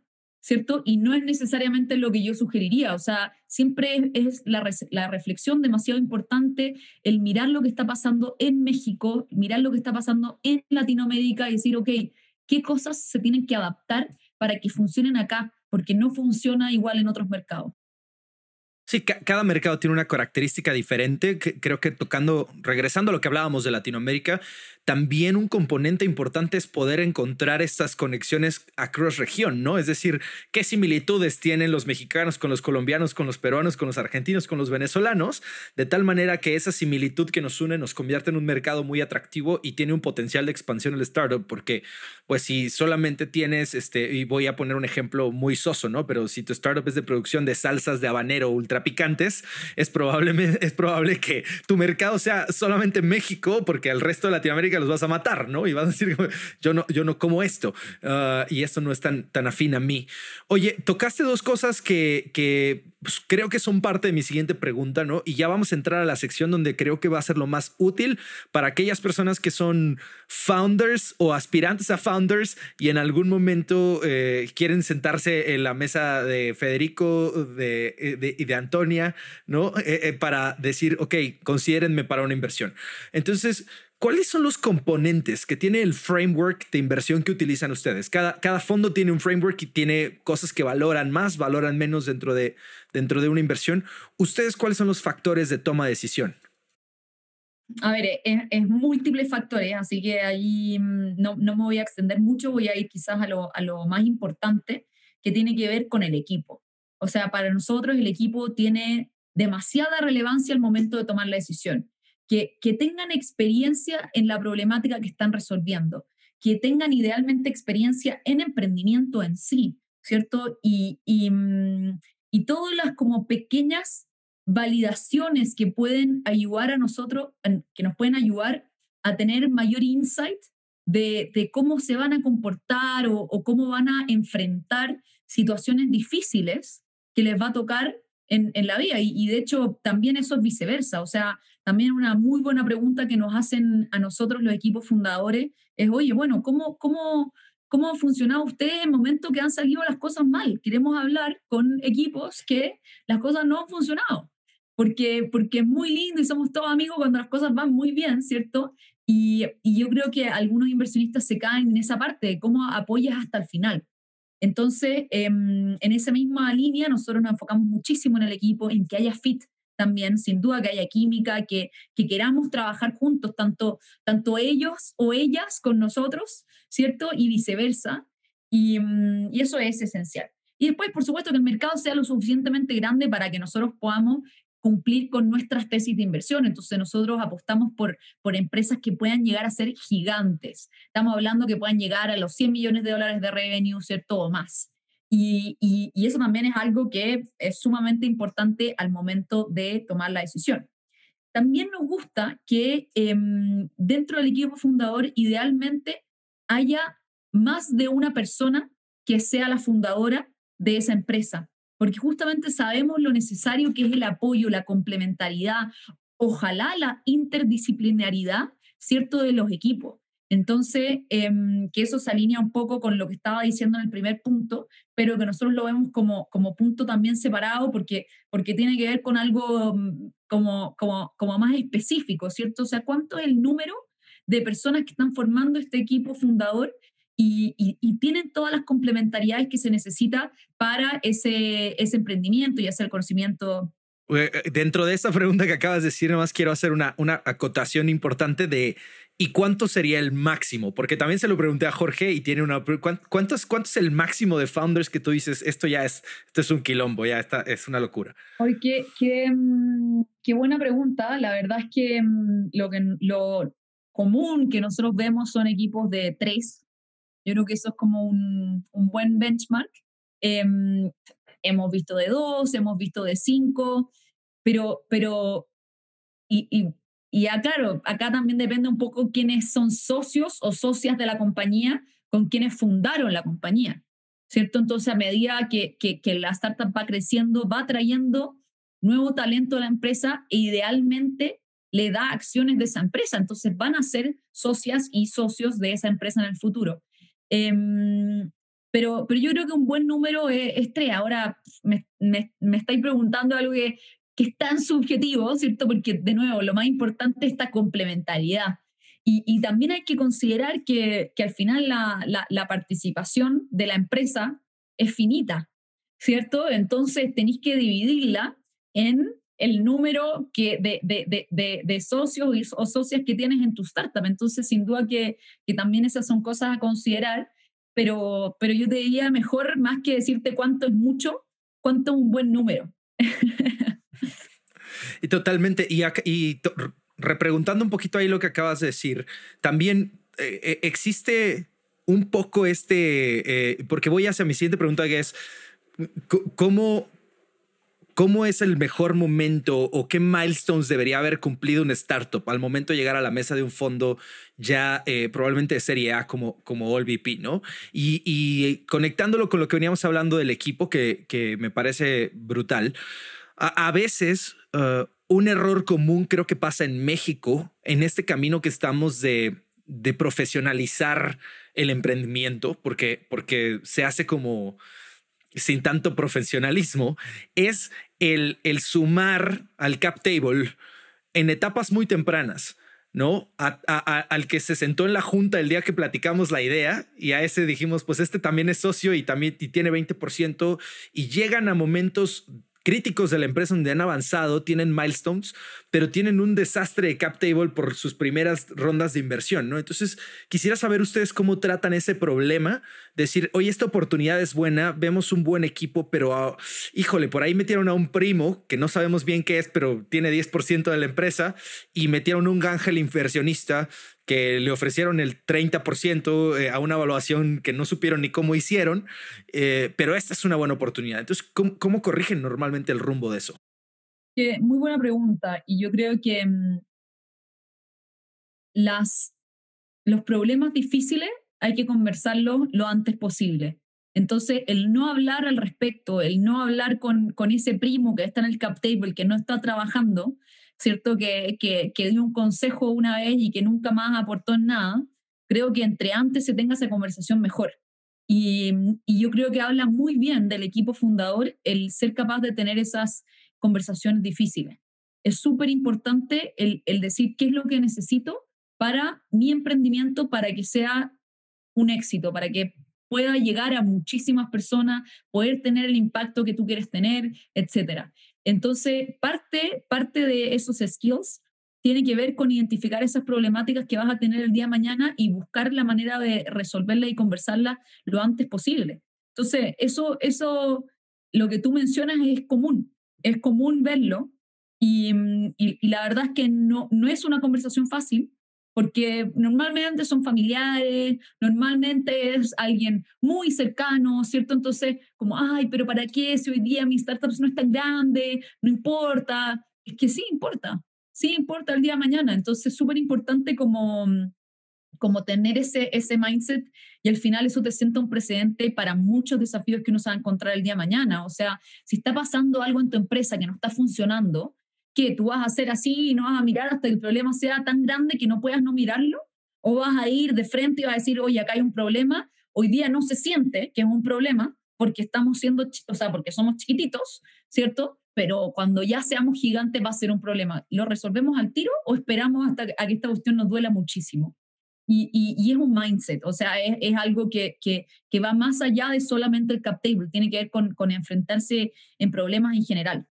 ¿cierto? Y no es necesariamente lo que yo sugeriría, o sea, siempre es la, la, reflexión demasiado importante, el mirar lo que está pasando en México, mirar lo que está pasando en Latinoamérica y decir, ok, ¿qué cosas se tienen que adaptar para que funcionen acá? Porque no funciona igual en otros mercados. Sí, cada mercado tiene una característica diferente. Creo que tocando, regresando a lo que hablábamos de Latinoamérica, también un componente importante es poder encontrar estas conexiones across región, ¿no? Es decir, qué similitudes tienen los mexicanos con los colombianos, con los peruanos, con los argentinos, con los venezolanos, de tal manera que esa similitud que nos une nos convierte en un mercado muy atractivo y tiene un potencial de expansión el startup, porque pues si solamente tienes, este, y voy a poner un ejemplo muy soso, ¿no? Pero si tu startup es de producción de salsas de habanero ultra picantes, es, es probable que tu mercado sea solamente México, porque el resto de Latinoamérica los vas a matar, ¿no? Y vas a decir, yo no, yo no como esto ah, y esto no es tan, tan afín a mí. Oye, tocaste dos cosas que, pues, creo que son parte de mi siguiente pregunta, ¿no? Y ya vamos a entrar a la sección donde creo que va a ser lo más útil para aquellas personas que son founders o aspirantes a founders y en algún momento eh, quieren sentarse en la mesa de Federico de, y de Antonia, ¿no? Eh, eh, para decir, ok, considérenme para una inversión. Entonces, ¿Cuáles son los componentes que tiene el framework de inversión que utilizan ustedes? Cada, cada fondo tiene un framework y tiene cosas que valoran más, valoran menos dentro de, dentro de una inversión. ¿Ustedes cuáles son los factores de toma de decisión? A ver, es, múltiples factores, así que ahí mm, no, no, me voy a extender mucho, voy a ir quizás a lo, a lo más importante, que tiene que ver con el equipo. O sea, para nosotros el equipo tiene demasiada relevancia al momento de tomar la decisión que, tengan experiencia en la problemática que están resolviendo, que tengan idealmente experiencia en emprendimiento en sí, ¿cierto? Y, y, mm, y todas las como pequeñas validaciones que pueden ayudar a nosotros, que nos pueden ayudar a tener mayor insight de, cómo se van a comportar o, cómo van a enfrentar situaciones difíciles que les va a tocar en, en la vida. Y, de hecho, también eso es viceversa. O sea, también una muy buena pregunta que nos hacen a nosotros los equipos fundadores es, oye, bueno, ¿cómo, cómo, cómo ha funcionado ustedes en momentos que han salido las cosas mal? Queremos hablar con equipos que las cosas no han funcionado. Porque, porque es muy lindo y somos todos amigos cuando las cosas van muy bien, ¿cierto? Y, y yo creo que algunos inversionistas se caen en esa parte cómo apoyas hasta el final. Entonces, em, en esa misma línea, nosotros nos enfocamos muchísimo en el equipo, en que haya fit, también, sin duda que haya química, que, que queramos trabajar juntos, tanto, tanto ellos o ellas con nosotros, ¿cierto? Y viceversa. Y, mm, y, eso es esencial. Y después, por supuesto, que el mercado sea lo suficientemente grande para que nosotros podamos cumplir con nuestras tesis de inversión. Entonces nosotros apostamos por, por empresas que puedan llegar a ser gigantes. Estamos hablando que puedan llegar a los 100 millones de dólares de revenue, ¿cierto? O más. Y, eso también es algo que es sumamente importante al momento de tomar la decisión. También nos gusta que em, dentro del equipo fundador idealmente haya más de una persona que sea la fundadora de esa empresa, porque justamente sabemos lo necesario que es el apoyo, la complementariedad, ojalá la interdisciplinaridad, ¿cierto?, de los equipos. Entonces, em, que eso se alinea un poco con lo que estaba diciendo en el primer punto, pero que nosotros lo vemos como, como punto también separado porque, porque tiene que ver con algo mm, como, como, como más específico, ¿cierto? O sea, ¿cuánto es el número de personas que están formando este equipo fundador y, y, tienen todas las complementariedades que se necesita para ese, ese emprendimiento y hacer conocimiento eh, Dentro de esta pregunta que acabas de decir, nomás quiero hacer una, una acotación importante de ¿Y cuánto sería el máximo? Porque también se lo pregunté a Jorge y tiene una... ¿Cuánto es, cuánto es el máximo de founders que tú dices, esto ya es, esto es un quilombo, ya está, es una locura? Oye, qué, qué, mm, qué, buena pregunta. La verdad es que mm, lo, que lo común que nosotros vemos son equipos de tres. Yo creo que eso es como un, un buen benchmark. Em, hemos visto de dos, hemos visto de cinco, pero, pero y y claro, acá también depende un poco quiénes son socios o socias de la compañía con quienes fundaron la compañía, ¿cierto? Entonces, a medida que, que, que la startup va creciendo, va trayendo nuevo talento a la empresa e idealmente le da acciones de esa empresa. Entonces, van a ser socias y socios de esa empresa en el futuro. Em, pero, pero yo creo que un buen número es, tres. Ahora me, me, me, estáis preguntando algo que, que es tan subjetivo, ¿cierto? Porque, de nuevo, lo más importante es esta complementariedad. Y, y también hay que considerar que, que al final la, la, la, participación de la empresa es finita, ¿cierto? Entonces tenéis que dividirla en el número que de, de, de, de, socios o socias que tienes en tu startup. Entonces, sin duda que, que también esas son cosas a considerar, pero, pero yo te diría mejor, más que decirte cuánto es mucho, cuánto es un buen número. Y totalmente, y, y repreguntando un poquito ahí lo que acabas de decir, también eh, eh, existe un poco este, eh, porque voy hacia mi siguiente pregunta que es, ¿cómo, ¿cómo es el mejor momento o qué milestones debería haber cumplido un startup al momento de llegar a la mesa de un fondo ya eh, probablemente de serie A como, como All VP, ¿no? Y, conectándolo con lo que veníamos hablando del equipo, que, que me parece brutal, a, veces uh, un error común creo que pasa en México, en este camino que estamos de, profesionalizar el emprendimiento, porque, porque se hace como sin tanto profesionalismo, es el, el sumar al cap table en etapas muy tempranas. ¿no? al que se sentó en la junta el día que platicamos la idea y a ese dijimos, pues este también es socio y también y tiene 20% y llegan a momentos críticos de la empresa donde han avanzado, tienen milestones, pero tienen un desastre de cap table por sus primeras rondas de inversión, ¿no? Entonces, quisiera saber ustedes cómo tratan ese problema, decir, oye, esta oportunidad es buena, vemos un buen equipo, pero ah, híjole, por ahí metieron a un primo que no sabemos bien qué es, pero tiene 10% de la empresa y metieron un ángel inversionista que le ofrecieron el 30% eh, a una evaluación que no supieron ni cómo hicieron, eh, pero esta es una buena oportunidad. Entonces, ¿cómo, corrigen normalmente el rumbo de eso? Muy buena pregunta y yo creo que mm, las, los problemas difíciles hay que conversarlos lo antes posible. Entonces, el no hablar al respecto, el no hablar con, con ese primo que está en el cap table, que no está trabajando, ¿cierto? Que, que, que dio un consejo una vez y que nunca más aportó nada, creo que entre antes se tenga esa conversación mejor. Y, y, yo creo que habla muy bien del equipo fundador el ser capaz de tener esas conversaciones difíciles. Es súper importante el, decir qué es lo que necesito para mi emprendimiento, para que sea un éxito, para que pueda llegar a muchísimas personas, poder tener el impacto que tú quieres tener, etcétera. Entonces, parte, parte de esos skills tiene que ver con identificar esas problemáticas que vas a tener el día de mañana y buscar la manera de resolverlas y conversarlas lo antes posible. Entonces, eso, eso, lo que tú mencionas es común, es común verlo y, y, y la verdad es que no, no es una conversación fácil, porque normalmente son familiares, normalmente es alguien muy cercano, ¿cierto? Entonces, como, ay, pero ¿para qué si hoy día mi startup no es tan grande? No importa. Es que sí importa, sí importa el día de mañana. Entonces, es súper importante como, como tener ese, ese mindset y al final eso te sienta un precedente para muchos desafíos que uno se va a encontrar el día de mañana. O sea, si está pasando algo en tu empresa que no está funcionando, ¿Qué? ¿Tú vas a hacer así y no vas a mirar hasta que el problema sea tan grande que no puedas no mirarlo? ¿O vas a ir de frente y vas a decir, oye, acá hay un problema? Hoy día no se siente que es un problema porque estamos siendo, o sea, porque somos chiquititos, ¿cierto? Pero cuando ya seamos gigantes va a ser un problema. ¿Lo resolvemos al tiro o esperamos hasta que esta cuestión nos duela muchísimo? Y, es un mindset, o sea, es, algo que, va más allá de solamente el cap table, tiene que ver con, con enfrentarse en problemas en general.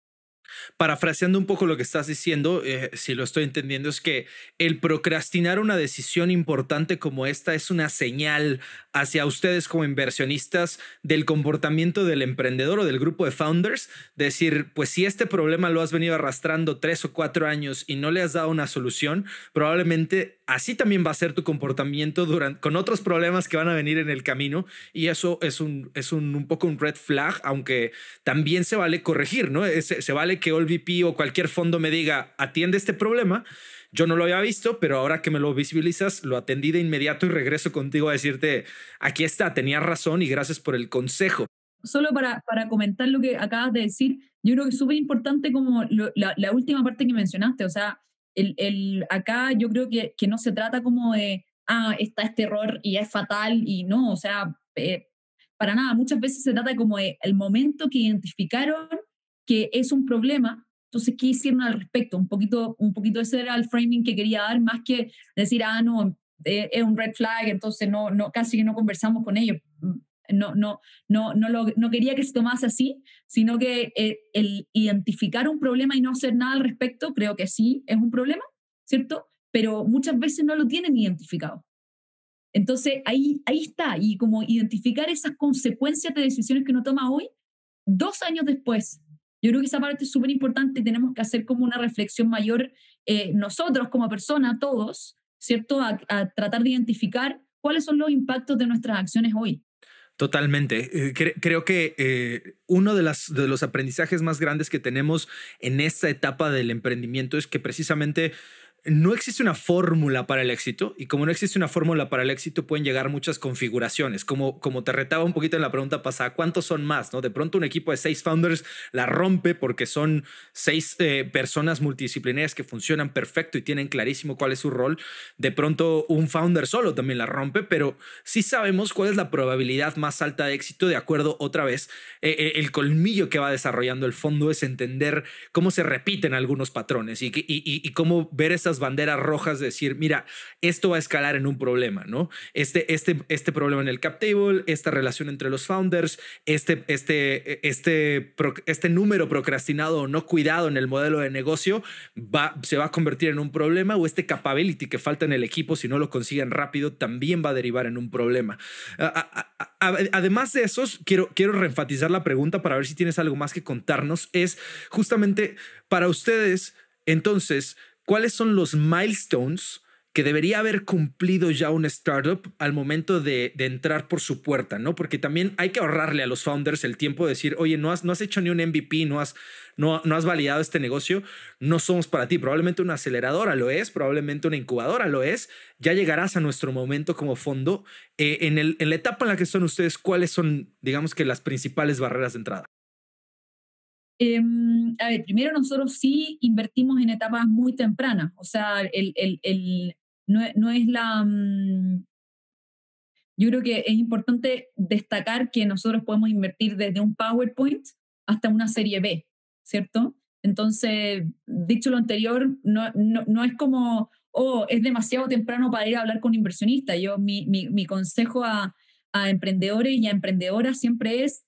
Parafraseando un poco lo que estás diciendo, eh, si lo estoy entendiendo, es que el procrastinar una decisión importante como esta es una señal hacia ustedes como inversionistas del comportamiento del emprendedor o del grupo de founders. Decir, pues si este problema lo has venido arrastrando tres o cuatro años y no le has dado una solución, probablemente así también va a ser tu comportamiento durante, con otros problemas que van a venir en el camino. Y eso es un, es un, un poco un red flag, aunque también se vale corregir, ¿no? se vale que OLVP o cualquier fondo me diga, atiende este problema. Yo no lo había visto, pero ahora que me lo visibilizas, lo atendí de inmediato y regreso contigo a decirte, aquí está, tenías razón y gracias por el consejo. Solo para, para comentar lo que acabas de decir, yo creo que es súper importante como la, la, última parte que mencionaste, o sea, el, el, acá yo creo que, que no se trata como de, ah, está este error y es fatal y no, o sea, eh, para nada, muchas veces se trata como de el momento que identificaron que es un problema, entonces, ¿qué hicieron al respecto? Un poquito, un poquito ese era el framing que quería dar, más que decir, ah, no, eh, es un red flag, entonces no, no, casi que no conversamos con ellos. Mm, no, no, no, no, lo, no quería que se tomase así, sino que eh, el identificar un problema y no hacer nada al respecto, creo que sí es un problema, ¿cierto? Pero muchas veces no lo tienen identificado. Entonces, ahí, ahí está, y como identificar esas consecuencias de decisiones que uno toma hoy, dos años después, yo creo que esa parte es súper importante y tenemos que hacer como una reflexión mayor eh, nosotros como personas, todos, ¿cierto? A, tratar de identificar cuáles son los impactos de nuestras acciones hoy. Totalmente. Eh, creo que eh, uno de, de los aprendizajes más grandes que tenemos en esta etapa del emprendimiento es que precisamente no existe una fórmula para el éxito y como no existe una fórmula para el éxito pueden llegar muchas configuraciones, como, como te retaba un poquito en la pregunta pasada, ¿cuántos son más? ¿no? De pronto un equipo de seis founders la rompe porque son seis eh, personas multidisciplinarias que funcionan perfecto y tienen clarísimo cuál es su rol. De pronto un founder solo también la rompe, pero sí sabemos cuál es la probabilidad más alta de éxito de acuerdo otra vez. Eh, eh, el colmillo que va desarrollando el fondo es entender cómo se repiten algunos patrones y, y, y cómo ver esas banderas rojas de decir, mira, esto va a escalar en un problema, ¿no? Este, este, este problema en el cap table, esta relación entre los founders, este, este, este, este número procrastinado o no cuidado en el modelo de negocio va, se va a convertir en un problema o este capability que falta en el equipo si no lo consiguen rápido también va a derivar en un problema. Además de eso, quiero, quiero reenfatizar la pregunta para ver si tienes algo más que contarnos. Es justamente para ustedes, entonces, ¿cuáles son los milestones que debería haber cumplido ya un startup al momento de, entrar por su puerta, ¿no? Porque también hay que ahorrarle a los founders el tiempo de decir, oye, no has, no has hecho ni un MVP, no has, no, no has validado este negocio, no somos para ti. Probablemente una aceleradora lo es, probablemente una incubadora lo es. Ya llegarás a nuestro momento como fondo. Eh, en, el, en la etapa en la que son ustedes, ¿cuáles son, digamos que, las principales barreras de entrada? Em, a ver, primero nosotros sí invertimos en etapas muy tempranas, o sea, el, el no, no, es la... Mm, yo creo que es importante destacar que nosotros podemos invertir desde un PowerPoint hasta una serie B, ¿cierto? Entonces, dicho lo anterior, no, no, no es como, oh, es demasiado temprano para ir a hablar con un inversionista. Yo, mi, mi, mi consejo a, a emprendedores y a emprendedoras siempre es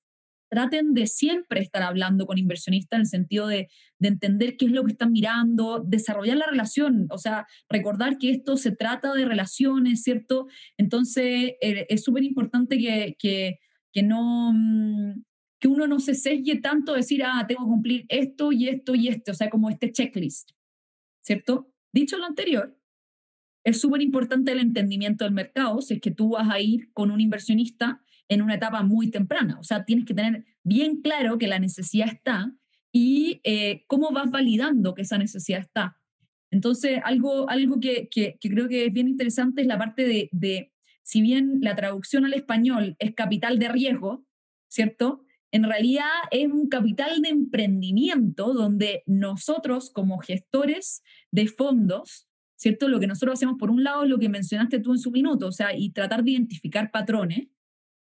traten de siempre estar hablando con inversionistas en el sentido de, entender qué es lo que están mirando, desarrollar la relación, o sea, recordar que esto se trata de relaciones, ¿cierto? Entonces, eh, es súper importante que, que, que, no, mm, que uno no se sesgue tanto decir, ah, tengo que cumplir esto y esto y esto, o sea, como este checklist, ¿cierto? Dicho lo anterior, es súper importante el entendimiento del mercado, si es que tú vas a ir con un inversionista en una etapa muy temprana. O sea, tienes que tener bien claro que la necesidad está y eh, cómo vas validando que esa necesidad está. Entonces, algo, algo que, que, creo que es bien interesante es la parte de, de, si bien la traducción al español es capital de riesgo, ¿cierto? En realidad es un capital de emprendimiento donde nosotros como gestores de fondos, ¿cierto? Lo que nosotros hacemos por un lado es lo que mencionaste tú en su minuto, o sea, y tratar de identificar patrones,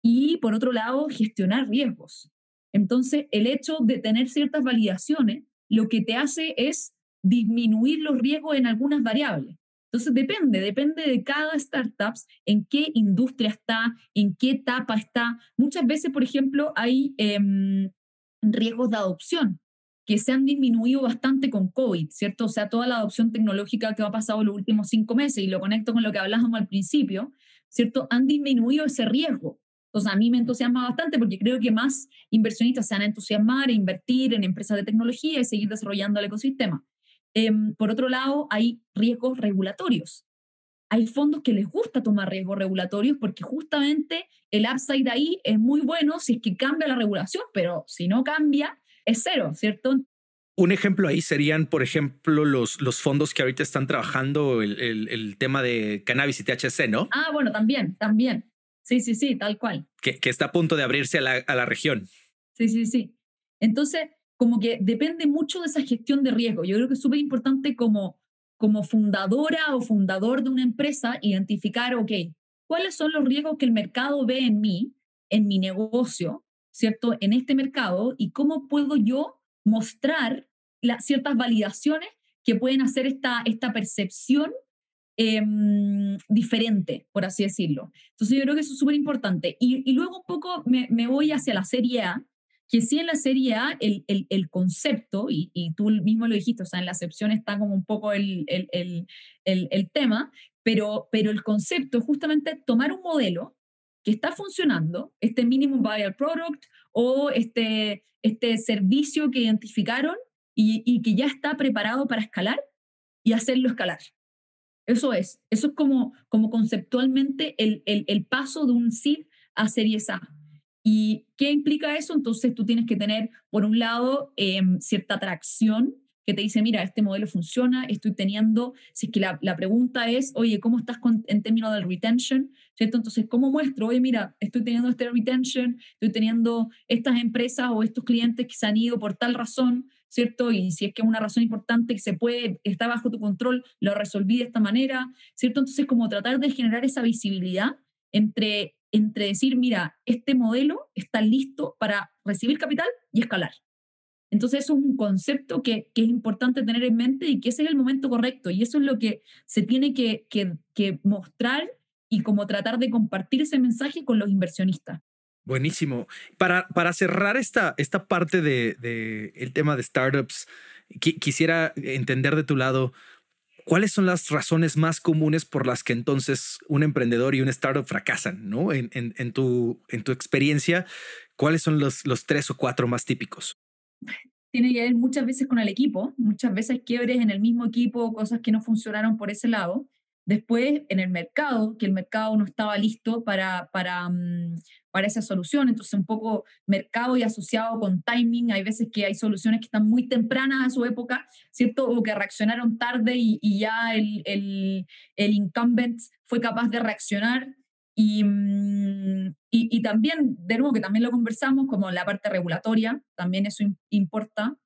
y por otro lado, gestionar riesgos. Entonces, el hecho de tener ciertas validaciones lo que te hace es disminuir los riesgos en algunas variables. Entonces, depende, depende de cada startup, en qué industria está, en qué etapa está. Muchas veces, por ejemplo, hay em, riesgos de adopción que se han disminuido bastante con COVID, ¿cierto? O sea, toda la adopción tecnológica que ha pasado los últimos cinco meses, y lo conecto con lo que hablábamos al principio, ¿cierto? Han disminuido ese riesgo. Entonces, a mí me entusiasma bastante porque creo que más inversionistas se van a entusiasmar e invertir en empresas de tecnología y seguir desarrollando el ecosistema. Em, por otro lado, hay riesgos regulatorios. Hay fondos que les gusta tomar riesgos regulatorios porque justamente el upside ahí es muy bueno si es que cambia la regulación, pero si no cambia, es cero, ¿cierto? Un ejemplo ahí serían, por ejemplo, los, los fondos que ahorita están trabajando el, el, el tema de cannabis y THC, ¿no? Ah, bueno, también, también. Sí, sí, sí, tal cual. Que, que está a punto de abrirse a la, a la, región. Sí, sí, sí. Entonces, como que depende mucho de esa gestión de riesgo. Yo creo que es súper importante como, como fundadora o fundador de una empresa identificar, ok, cuáles son los riesgos que el mercado ve en mí, en mi negocio, ¿cierto? En este mercado y cómo puedo yo mostrar las ciertas validaciones que pueden hacer esta, esta percepción Em, diferente, por así decirlo. Entonces yo creo que eso es súper importante. Y, luego un poco me, me, voy hacia la serie A, que sí en la serie A el, el, el concepto, y, y, tú mismo lo dijiste, o sea, en la acepción está como un poco el, el tema, pero, pero el concepto es justamente tomar un modelo que está funcionando, este minimum viable product o este, este servicio que identificaron y, y que ya está preparado para escalar y hacerlo escalar. Eso es, eso es como, como conceptualmente el, el, el paso de un SID a Series A. ¿Y qué implica eso? Entonces tú tienes que tener, por un lado, em, cierta atracción que te dice, mira, este modelo funciona, estoy teniendo, si es que la, la pregunta es, oye, ¿cómo estás en términos del retention? ¿Cierto? Entonces, ¿cómo muestro? Oye, mira, estoy teniendo este retention, estoy teniendo estas empresas o estos clientes que se han ido por tal razón, ¿cierto? Y si es que es una razón importante que se puede, está bajo tu control, lo resolví de esta manera, ¿cierto? Entonces, como tratar de generar esa visibilidad entre, entre decir, mira, este modelo está listo para recibir capital y escalar. Entonces, eso es un concepto que, que, es importante tener en mente y que ese es el momento correcto. Y eso es lo que se tiene que, que, que mostrar y como tratar de compartir ese mensaje con los inversionistas. Buenísimo. Para, para cerrar esta, esta parte del de, el tema de startups, quisiera entender de tu lado cuáles son las razones más comunes por las que entonces un emprendedor y un startup fracasan, ¿no? En, en, en tu, en tu experiencia, ¿cuáles son los, los tres o cuatro más típicos? Tiene que ver muchas veces con el equipo, muchas veces quiebres en el mismo equipo, cosas que no funcionaron por ese lado. Después, en el mercado, que el mercado no estaba listo para, para, mm, para esa solución. Entonces, un poco mercado y asociado con timing. Hay veces que hay soluciones que están muy tempranas a su época, ¿cierto? O que reaccionaron tarde y, y ya el, el, el, incumbent fue capaz de reaccionar. Y, mm, y, y, también, de nuevo, que también lo conversamos, como la parte regulatoria, también eso importa.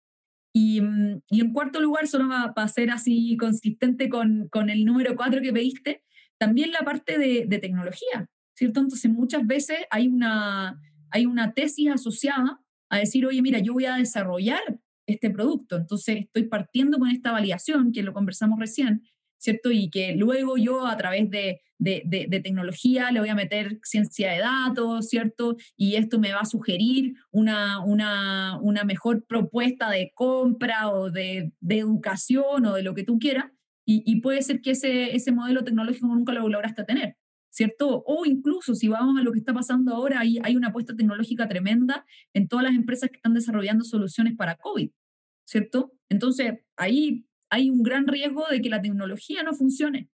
Y, mm, y, en cuarto lugar, solo para ser así consistente con, con el número cuatro que pediste, también la parte de, de, tecnología, ¿cierto? Entonces muchas veces hay una, hay una tesis asociada a decir, oye, mira, yo voy a desarrollar este producto, entonces estoy partiendo con esta validación, que lo conversamos recién, ¿cierto? Y que luego yo a través de, de, de, de, tecnología le voy a meter ciencia de datos, ¿cierto? Y esto me va a sugerir una, una, una mejor propuesta de compra o de, educación o de lo que tú quieras. Y, y, puede ser que ese, ese modelo tecnológico nunca lo lograste tener, ¿cierto? O incluso si vamos a lo que está pasando ahora, hay, hay una apuesta tecnológica tremenda en todas las empresas que están desarrollando soluciones para COVID, ¿cierto? Entonces, ahí hay un gran riesgo de que la tecnología no funcione.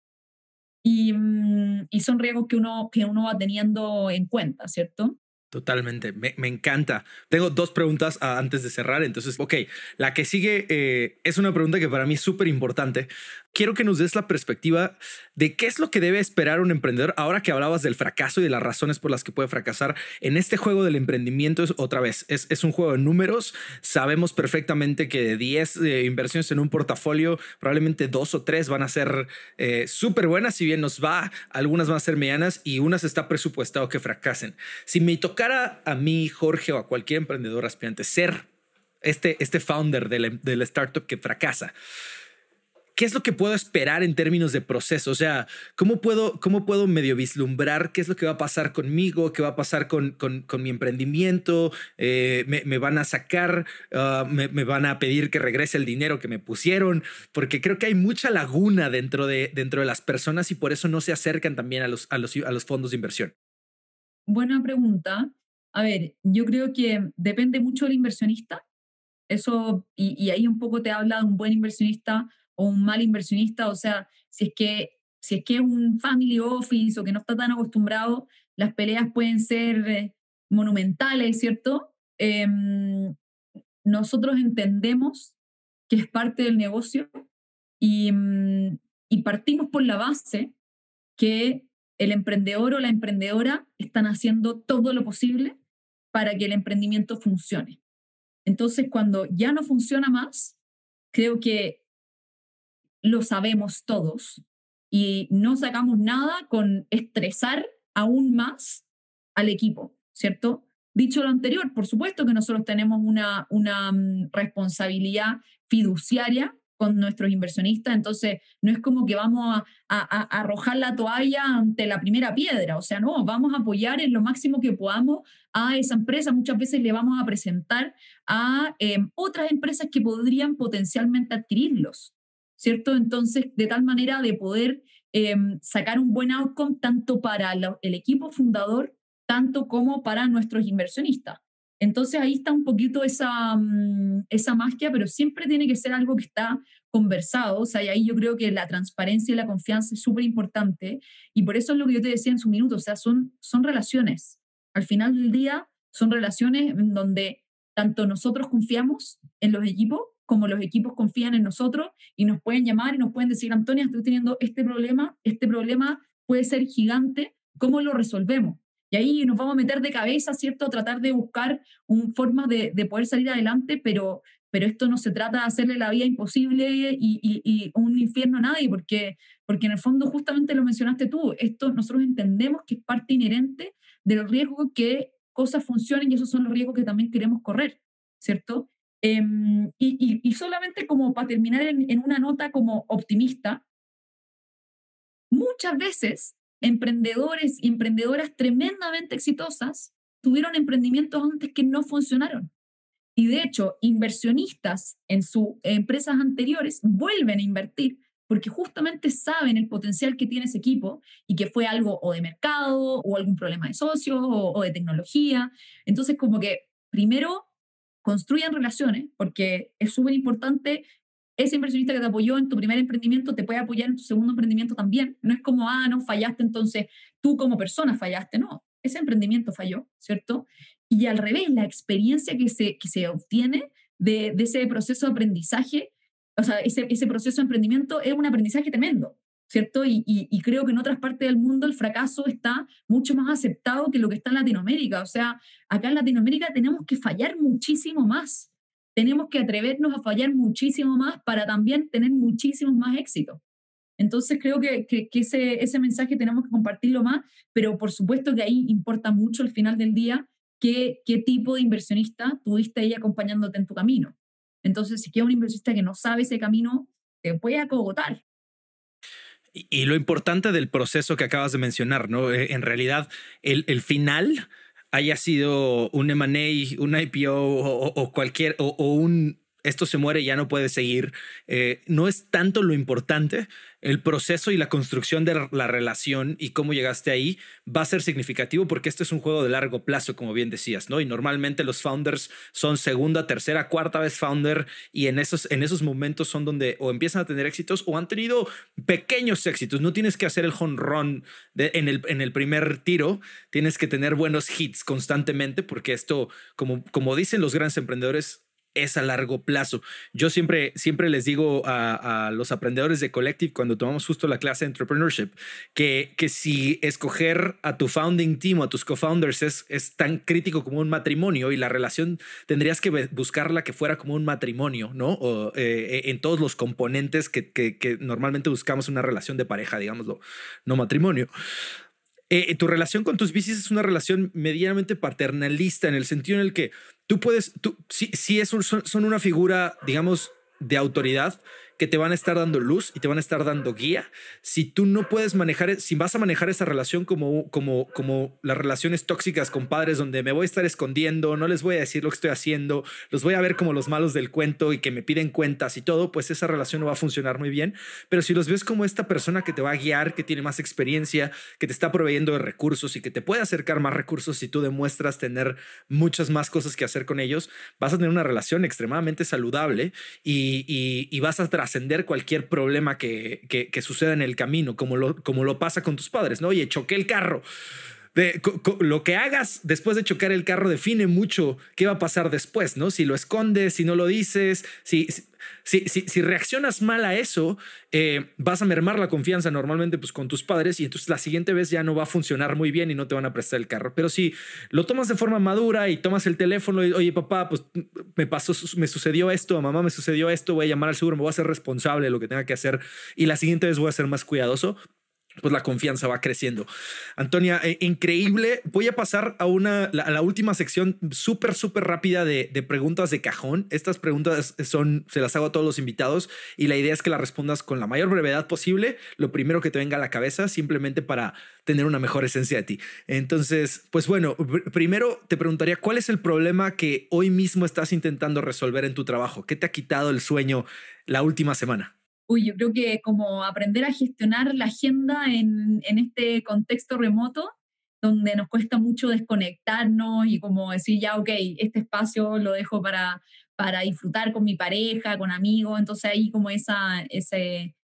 Y, mm, y, son riesgos que uno, que uno va teniendo en cuenta, ¿cierto? Totalmente, me, me, encanta. Tengo dos preguntas uh, antes de cerrar, entonces, ok, la que sigue eh, es una pregunta que para mí es súper importante. Quiero que nos des la perspectiva de qué es lo que debe esperar un emprendedor ahora que hablabas del fracaso y de las razones por las que puede fracasar en este juego del emprendimiento. Es, otra vez, es, es un juego de números. Sabemos perfectamente que de 10 eh, inversiones en un portafolio, probablemente dos o tres van a ser eh, súper buenas, si bien nos va, algunas van a ser medianas y unas está presupuestado que fracasen. Si me toca a mí, Jorge, o a cualquier emprendedor aspirante ser este, este founder del, del startup que fracasa, ¿qué es lo que puedo esperar en términos de proceso? O sea, ¿cómo puedo, cómo puedo medio vislumbrar qué es lo que va a pasar conmigo, qué va a pasar con, con, con mi emprendimiento? Eh, me, me, van a sacar? Uh, me, me, van a pedir que regrese el dinero que me pusieron? Porque creo que hay mucha laguna dentro de, dentro de las personas y por eso no se acercan también a los, a los, a los fondos de inversión. Buena pregunta. A ver, yo creo que depende mucho del inversionista. Eso, y, y, ahí un poco te habla de un buen inversionista o un mal inversionista. O sea, si es que si es que es un family office o que no está tan acostumbrado, las peleas pueden ser eh, monumentales, ¿cierto? Eh, nosotros entendemos que es parte del negocio y, y partimos por la base que el emprendedor o la emprendedora están haciendo todo lo posible para que el emprendimiento funcione. Entonces, cuando ya no funciona más, creo que lo sabemos todos y no sacamos nada con estresar aún más al equipo, ¿cierto? Dicho lo anterior, por supuesto que nosotros tenemos una, una mm, responsabilidad fiduciaria con nuestros inversionistas, entonces no es como que vamos a, a, arrojar la toalla ante la primera piedra, o sea, no, vamos a apoyar en lo máximo que podamos a esa empresa, muchas veces le vamos a presentar a eh, otras empresas que podrían potencialmente adquirirlos, ¿cierto? Entonces, de tal manera de poder eh, sacar un buen outcome tanto para el equipo fundador, tanto como para nuestros inversionistas. Entonces ahí está un poquito esa, mm, esa magia, pero siempre tiene que ser algo que está conversado. O sea, y ahí yo creo que la transparencia y la confianza es súper importante. Y por eso es lo que yo te decía en su minuto, o sea, son, son relaciones. Al final del día son relaciones en donde tanto nosotros confiamos en los equipos como los equipos confían en nosotros y nos pueden llamar y nos pueden decir, Antonia, estoy teniendo este problema, este problema puede ser gigante, ¿cómo lo resolvemos? Y ahí nos vamos a meter de cabeza, ¿cierto? Tratar de buscar un, formas de, de, poder salir adelante, pero, pero esto no se trata de hacerle la vida imposible y, y, y, un infierno a nadie, porque, porque en el fondo justamente lo mencionaste tú, esto nosotros entendemos que es parte inherente de los riesgos que cosas funcionen y esos son los riesgos que también queremos correr, ¿cierto? Em, y, solamente como para terminar en, en una nota como optimista, muchas veces emprendedores y emprendedoras tremendamente exitosas tuvieron emprendimientos antes que no funcionaron. Y de hecho, inversionistas en sus empresas anteriores vuelven a invertir porque justamente saben el potencial que tiene ese equipo y que fue algo o de mercado o algún problema de socios o, de tecnología. Entonces, como que primero construyan relaciones, porque es súper importante ese inversionista que te apoyó en tu primer emprendimiento te puede apoyar en tu segundo emprendimiento también. No es como, ah, no, fallaste, entonces tú como persona fallaste. No, ese emprendimiento falló, ¿cierto? Y al revés, la experiencia que se, que se obtiene de, de ese proceso de aprendizaje o sea, ese, ese proceso de emprendimiento es un aprendizaje tremendo, ¿cierto? Y, y, creo que en otras partes del mundo el fracaso está mucho más aceptado que lo que está en Latinoamérica. O sea, acá en Latinoamérica tenemos que fallar muchísimo más. Tenemos que atrevernos a fallar muchísimo más para también tener muchísimos más éxitos. Entonces creo que, que, que, ese, ese mensaje tenemos que compartirlo más, pero por supuesto que ahí importa mucho al final del día qué, qué tipo de inversionista tuviste ahí acompañándote en tu camino. Entonces, si queda un inversionista que no sabe ese camino, te puede acogotar. Y, lo importante del proceso que acabas de mencionar, ¿no? Eh, en realidad, el, el final haya sido un M&A, un IPO o, cualquier, o, un esto se muere, ya no puede seguir. Eh, no es tanto lo importante, el proceso y la construcción de la relación y cómo llegaste ahí va a ser significativo porque este es un juego de largo plazo, como bien decías, ¿no? Y normalmente los founders son segunda, tercera, cuarta vez founder y en esos, en esos momentos son donde o empiezan a tener éxitos o han tenido pequeños éxitos. No tienes que hacer el home run en, el, en el primer tiro, tienes que tener buenos hits constantemente porque esto, como, como dicen los grandes emprendedores, es a largo plazo. Yo siempre, siempre les digo a, los aprendedores de Collective cuando tomamos justo la clase de entrepreneurship que, que si escoger a tu founding team o a tus co-founders es, es tan crítico como un matrimonio y la relación tendrías que buscarla que fuera como un matrimonio, ¿no? O, eh, en todos los componentes que, que, normalmente buscamos una relación de pareja, digámoslo, no matrimonio. Eh, tu relación con tus bicis es una relación medianamente paternalista en el sentido en el que tú puedes, tú, si, si es son una figura, digamos, de autoridad, que te van a estar dando luz y te van a estar dando guía. Si tú no puedes manejar, si vas a manejar esa relación como, como, como las relaciones tóxicas con padres, donde me voy a estar escondiendo, no les voy a decir lo que estoy haciendo, los voy a ver como los malos del cuento y que me piden cuentas y todo, pues esa relación no va a funcionar muy bien. Pero si los ves como esta persona que te va a guiar, que tiene más experiencia, que te está proveyendo de recursos y que te puede acercar más recursos si tú demuestras tener muchas más cosas que hacer con ellos, vas a tener una relación extremadamente saludable y, y, y vas a trascender cualquier problema que, que, suceda en el camino, como lo, como lo pasa con tus padres, ¿no? Oye, choqué el carro. De, lo que hagas después de chocar el carro define mucho qué va a pasar después, ¿no? Si lo escondes, si no lo dices, si, reaccionas mal a eso, eh, vas a mermar la confianza normalmente pues, con tus padres y entonces la siguiente vez ya no va a funcionar muy bien y no te van a prestar el carro. Pero si lo tomas de forma madura y tomas el teléfono y, oye, papá, pues me pasó, me sucedió esto, mamá, me sucedió esto, voy a llamar al seguro, me voy a ser responsable de lo que tenga que hacer y la siguiente vez voy a ser más cuidadoso, pues la confianza va creciendo. Antonia, eh, increíble. Voy a pasar a una, la, la última sección súper, súper rápida de, de, preguntas de cajón. Estas preguntas son, se las hago a todos los invitados y la idea es que las respondas con la mayor brevedad posible, lo primero que te venga a la cabeza, simplemente para tener una mejor esencia de ti. Entonces, pues bueno, primero te preguntaría, ¿cuál es el problema que hoy mismo estás intentando resolver en tu trabajo? ¿Qué te ha quitado el sueño la última semana? Uy, yo creo que como aprender a gestionar la agenda en, en este contexto remoto, donde nos cuesta mucho desconectarnos y como decir, ya, ok, este espacio lo dejo para, para disfrutar con mi pareja, con amigos, entonces ahí como esa, ese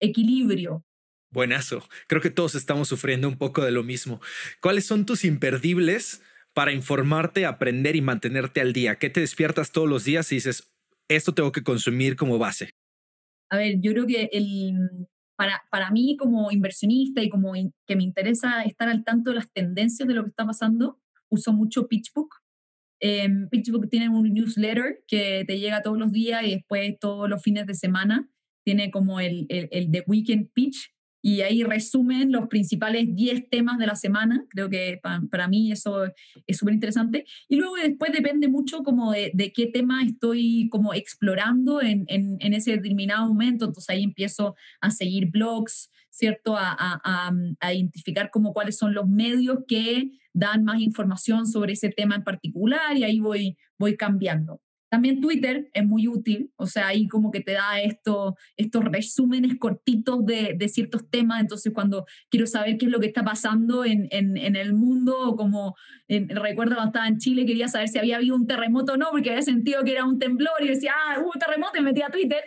equilibrio. Buenazo, creo que todos estamos sufriendo un poco de lo mismo. ¿Cuáles son tus imperdibles para informarte, aprender y mantenerte al día? ¿Qué te despiertas todos los días y dices, esto tengo que consumir como base? A ver, yo creo que el, para, para mí como inversionista y como que me interesa estar al tanto de las tendencias de lo que está pasando, uso mucho PitchBook. Eh, PitchBook tiene un newsletter que te llega todos los días y después todos los fines de semana tiene como el, el, el The Weekend Pitch, y ahí resumen los principales 10 temas de la semana. Creo que para, mí eso es súper interesante. Y luego después depende mucho como de, de, qué tema estoy como explorando en, en, en, ese determinado momento. Entonces ahí empiezo a seguir blogs, ¿cierto? A, a, a, identificar como cuáles son los medios que dan más información sobre ese tema en particular y ahí voy, voy cambiando. También Twitter es muy útil, o sea, ahí como que te da esto, estos resúmenes cortitos de, de, ciertos temas, entonces cuando quiero saber qué es lo que está pasando en, en, el mundo, como recuerdo cuando estaba en Chile, quería saber si había habido un terremoto o no, porque había sentido que era un temblor y decía, ah, hubo terremoto y metía a Twitter.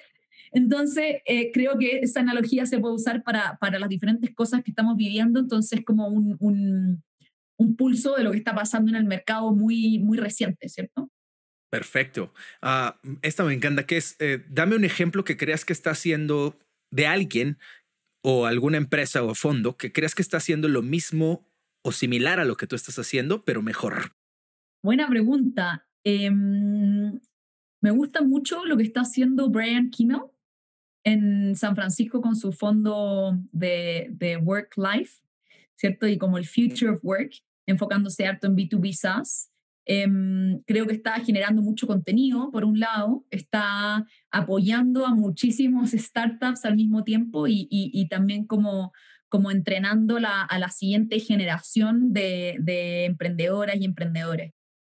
Entonces, eh, creo que esa analogía se puede usar para, para las diferentes cosas que estamos viviendo, entonces como un, un, un pulso de lo que está pasando en el mercado muy, muy reciente, ¿cierto? Perfecto. Uh, esta me encanta, que es, eh, dame un ejemplo que creas que está haciendo de alguien o alguna empresa o fondo que creas que está haciendo lo mismo o similar a lo que tú estás haciendo, pero mejor. Buena pregunta. Eh, me gusta mucho lo que está haciendo Brian Kimmel en San Francisco con su fondo de, de Work Life, ¿cierto? Y como el Future of Work, enfocándose harto en B2B SaaS. Eh, creo que está generando mucho contenido, por un lado, está apoyando a muchísimos startups al mismo tiempo y, y, y también como, como entrenando la, a la siguiente generación de, de emprendedoras y emprendedores.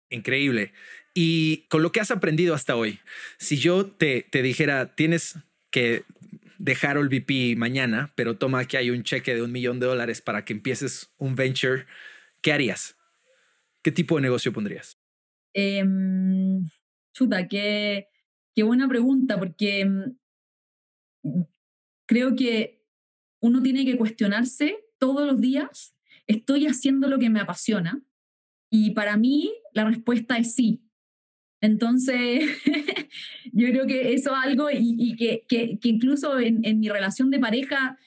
Increíble. Y con lo que has aprendido hasta hoy, si yo te, te dijera, tienes que dejar el VP mañana, pero toma que hay un cheque de un millón de dólares para que empieces un venture, ¿qué harías? ¿Qué tipo de negocio pondrías? Eh, chuta, qué, qué buena pregunta, porque mm, creo que uno tiene que cuestionarse todos los días, ¿estoy haciendo lo que me apasiona? Y para mí la respuesta es sí. Entonces, yo creo que eso es algo y, y que, que, que, incluso en, en, mi relación de pareja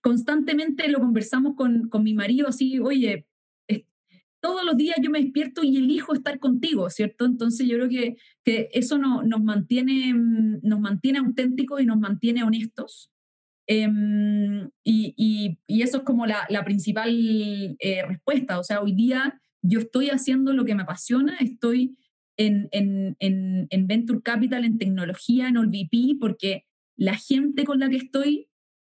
constantemente lo conversamos con, con mi marido así, oye, todos los días yo me despierto y elijo estar contigo, ¿cierto? Entonces yo creo que, que eso no, nos, mantiene, nos mantiene auténticos y nos mantiene honestos. Eh, y, y, y, eso es como la, la principal eh, respuesta. O sea, hoy día yo estoy haciendo lo que me apasiona, estoy en, en, en, en Venture Capital, en tecnología, en OLVP, porque la gente con la que estoy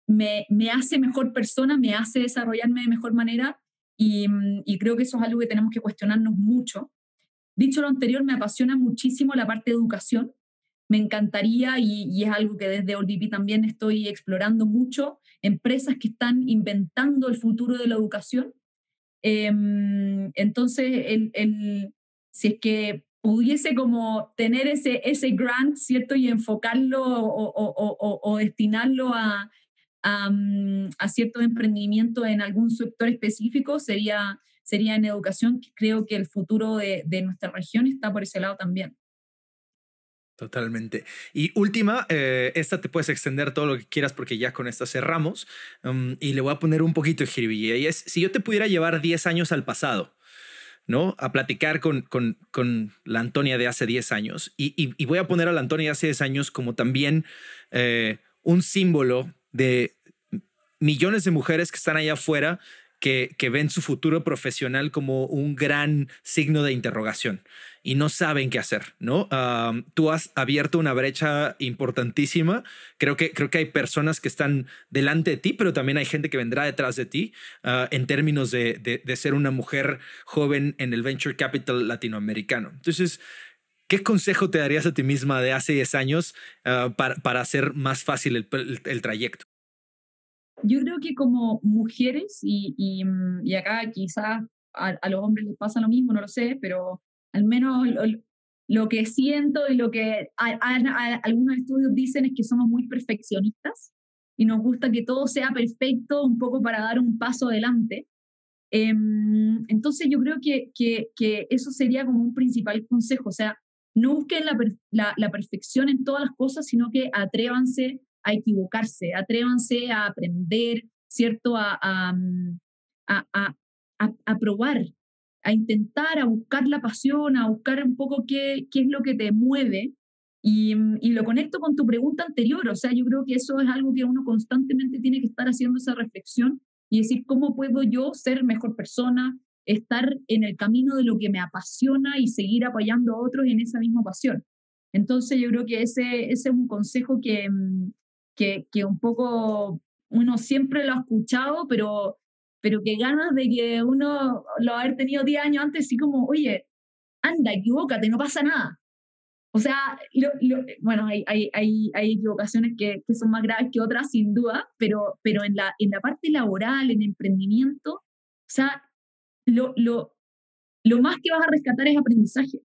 me, me hace mejor persona, me hace desarrollarme de mejor manera y, y, creo que eso es algo que tenemos que cuestionarnos mucho. Dicho lo anterior, me apasiona muchísimo la parte de educación. Me encantaría, y, y es algo que desde OLVP también estoy explorando mucho, empresas que están inventando el futuro de la educación. Eh, entonces, el, el, si es que pudiese como tener ese, ese grant, ¿cierto? Y enfocarlo o, o, o, o destinarlo a, a, a cierto emprendimiento en algún sector específico sería, sería en educación, creo que el futuro de, nuestra región está por ese lado también. Totalmente. Y última, eh, esta te puedes extender todo lo que quieras porque ya con esta cerramos. Y le voy a poner un poquito de jiribilla. Y es, si yo te pudiera llevar 10 años al pasado, ¿no? A platicar con, con, con la Antonia de hace 10 años. Y, y, y, voy a poner a la Antonia de hace 10 años como también eh, un símbolo de millones de mujeres que están allá afuera que, que, ven su futuro profesional como un gran signo de interrogación y no saben qué hacer, ¿no? Tú has abierto una brecha importantísima. Creo que, creo que hay personas que están delante de ti, pero también hay gente que vendrá detrás de ti uh, en términos de, de, de, ser una mujer joven en el venture capital latinoamericano. Entonces, ¿qué consejo te darías a ti misma de hace 10 años uh, para, para hacer más fácil el, el, el trayecto? yo creo que como mujeres, y, y, y acá quizás a, a, los hombres les pasa lo mismo, no lo sé, pero al menos lo, lo que siento y lo que a, algunos estudios dicen es que somos muy perfeccionistas y nos gusta que todo sea perfecto un poco para dar un paso adelante. Em, entonces yo creo que, que, que, eso sería como un principal consejo, o sea, no busquen la, la, perfección en todas las cosas, sino que atrévanse a equivocarse, atrévanse a aprender, ¿cierto? A, a, a, a, probar, a intentar, a buscar la pasión, a buscar un poco qué, qué es lo que te mueve. Y, y, lo conecto con tu pregunta anterior, o sea, yo creo que eso es algo que uno constantemente tiene que estar haciendo esa reflexión y decir, ¿cómo puedo yo ser mejor persona, estar en el camino de lo que me apasiona y seguir apoyando a otros en esa misma pasión? Entonces yo creo que ese, ese es un consejo que, mm, que, que un poco uno siempre lo ha escuchado, pero, pero que ganas de que uno lo haber tenido 10 años antes, así como, oye, anda, equivócate, no pasa nada. O sea, bueno, hay, hay, hay, hay equivocaciones que, que, son más graves que otras, sin duda, pero, pero en, la, en la parte laboral, en emprendimiento, o sea, lo, lo, lo más que vas a rescatar es aprendizaje.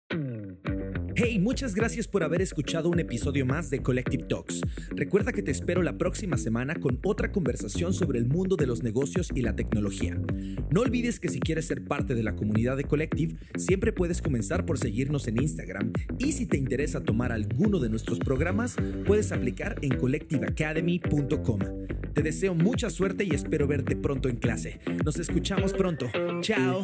Hey, muchas gracias por haber escuchado un episodio más de Collective Talks. Recuerda que te espero la próxima semana con otra conversación sobre el mundo de los negocios y la tecnología. No olvides que si quieres ser parte de la comunidad de Collective, siempre puedes comenzar por seguirnos en Instagram y si te interesa tomar alguno de nuestros programas, puedes aplicar en collectiveacademy.com. Te deseo mucha suerte y espero verte pronto en clase. Nos escuchamos pronto. Chao.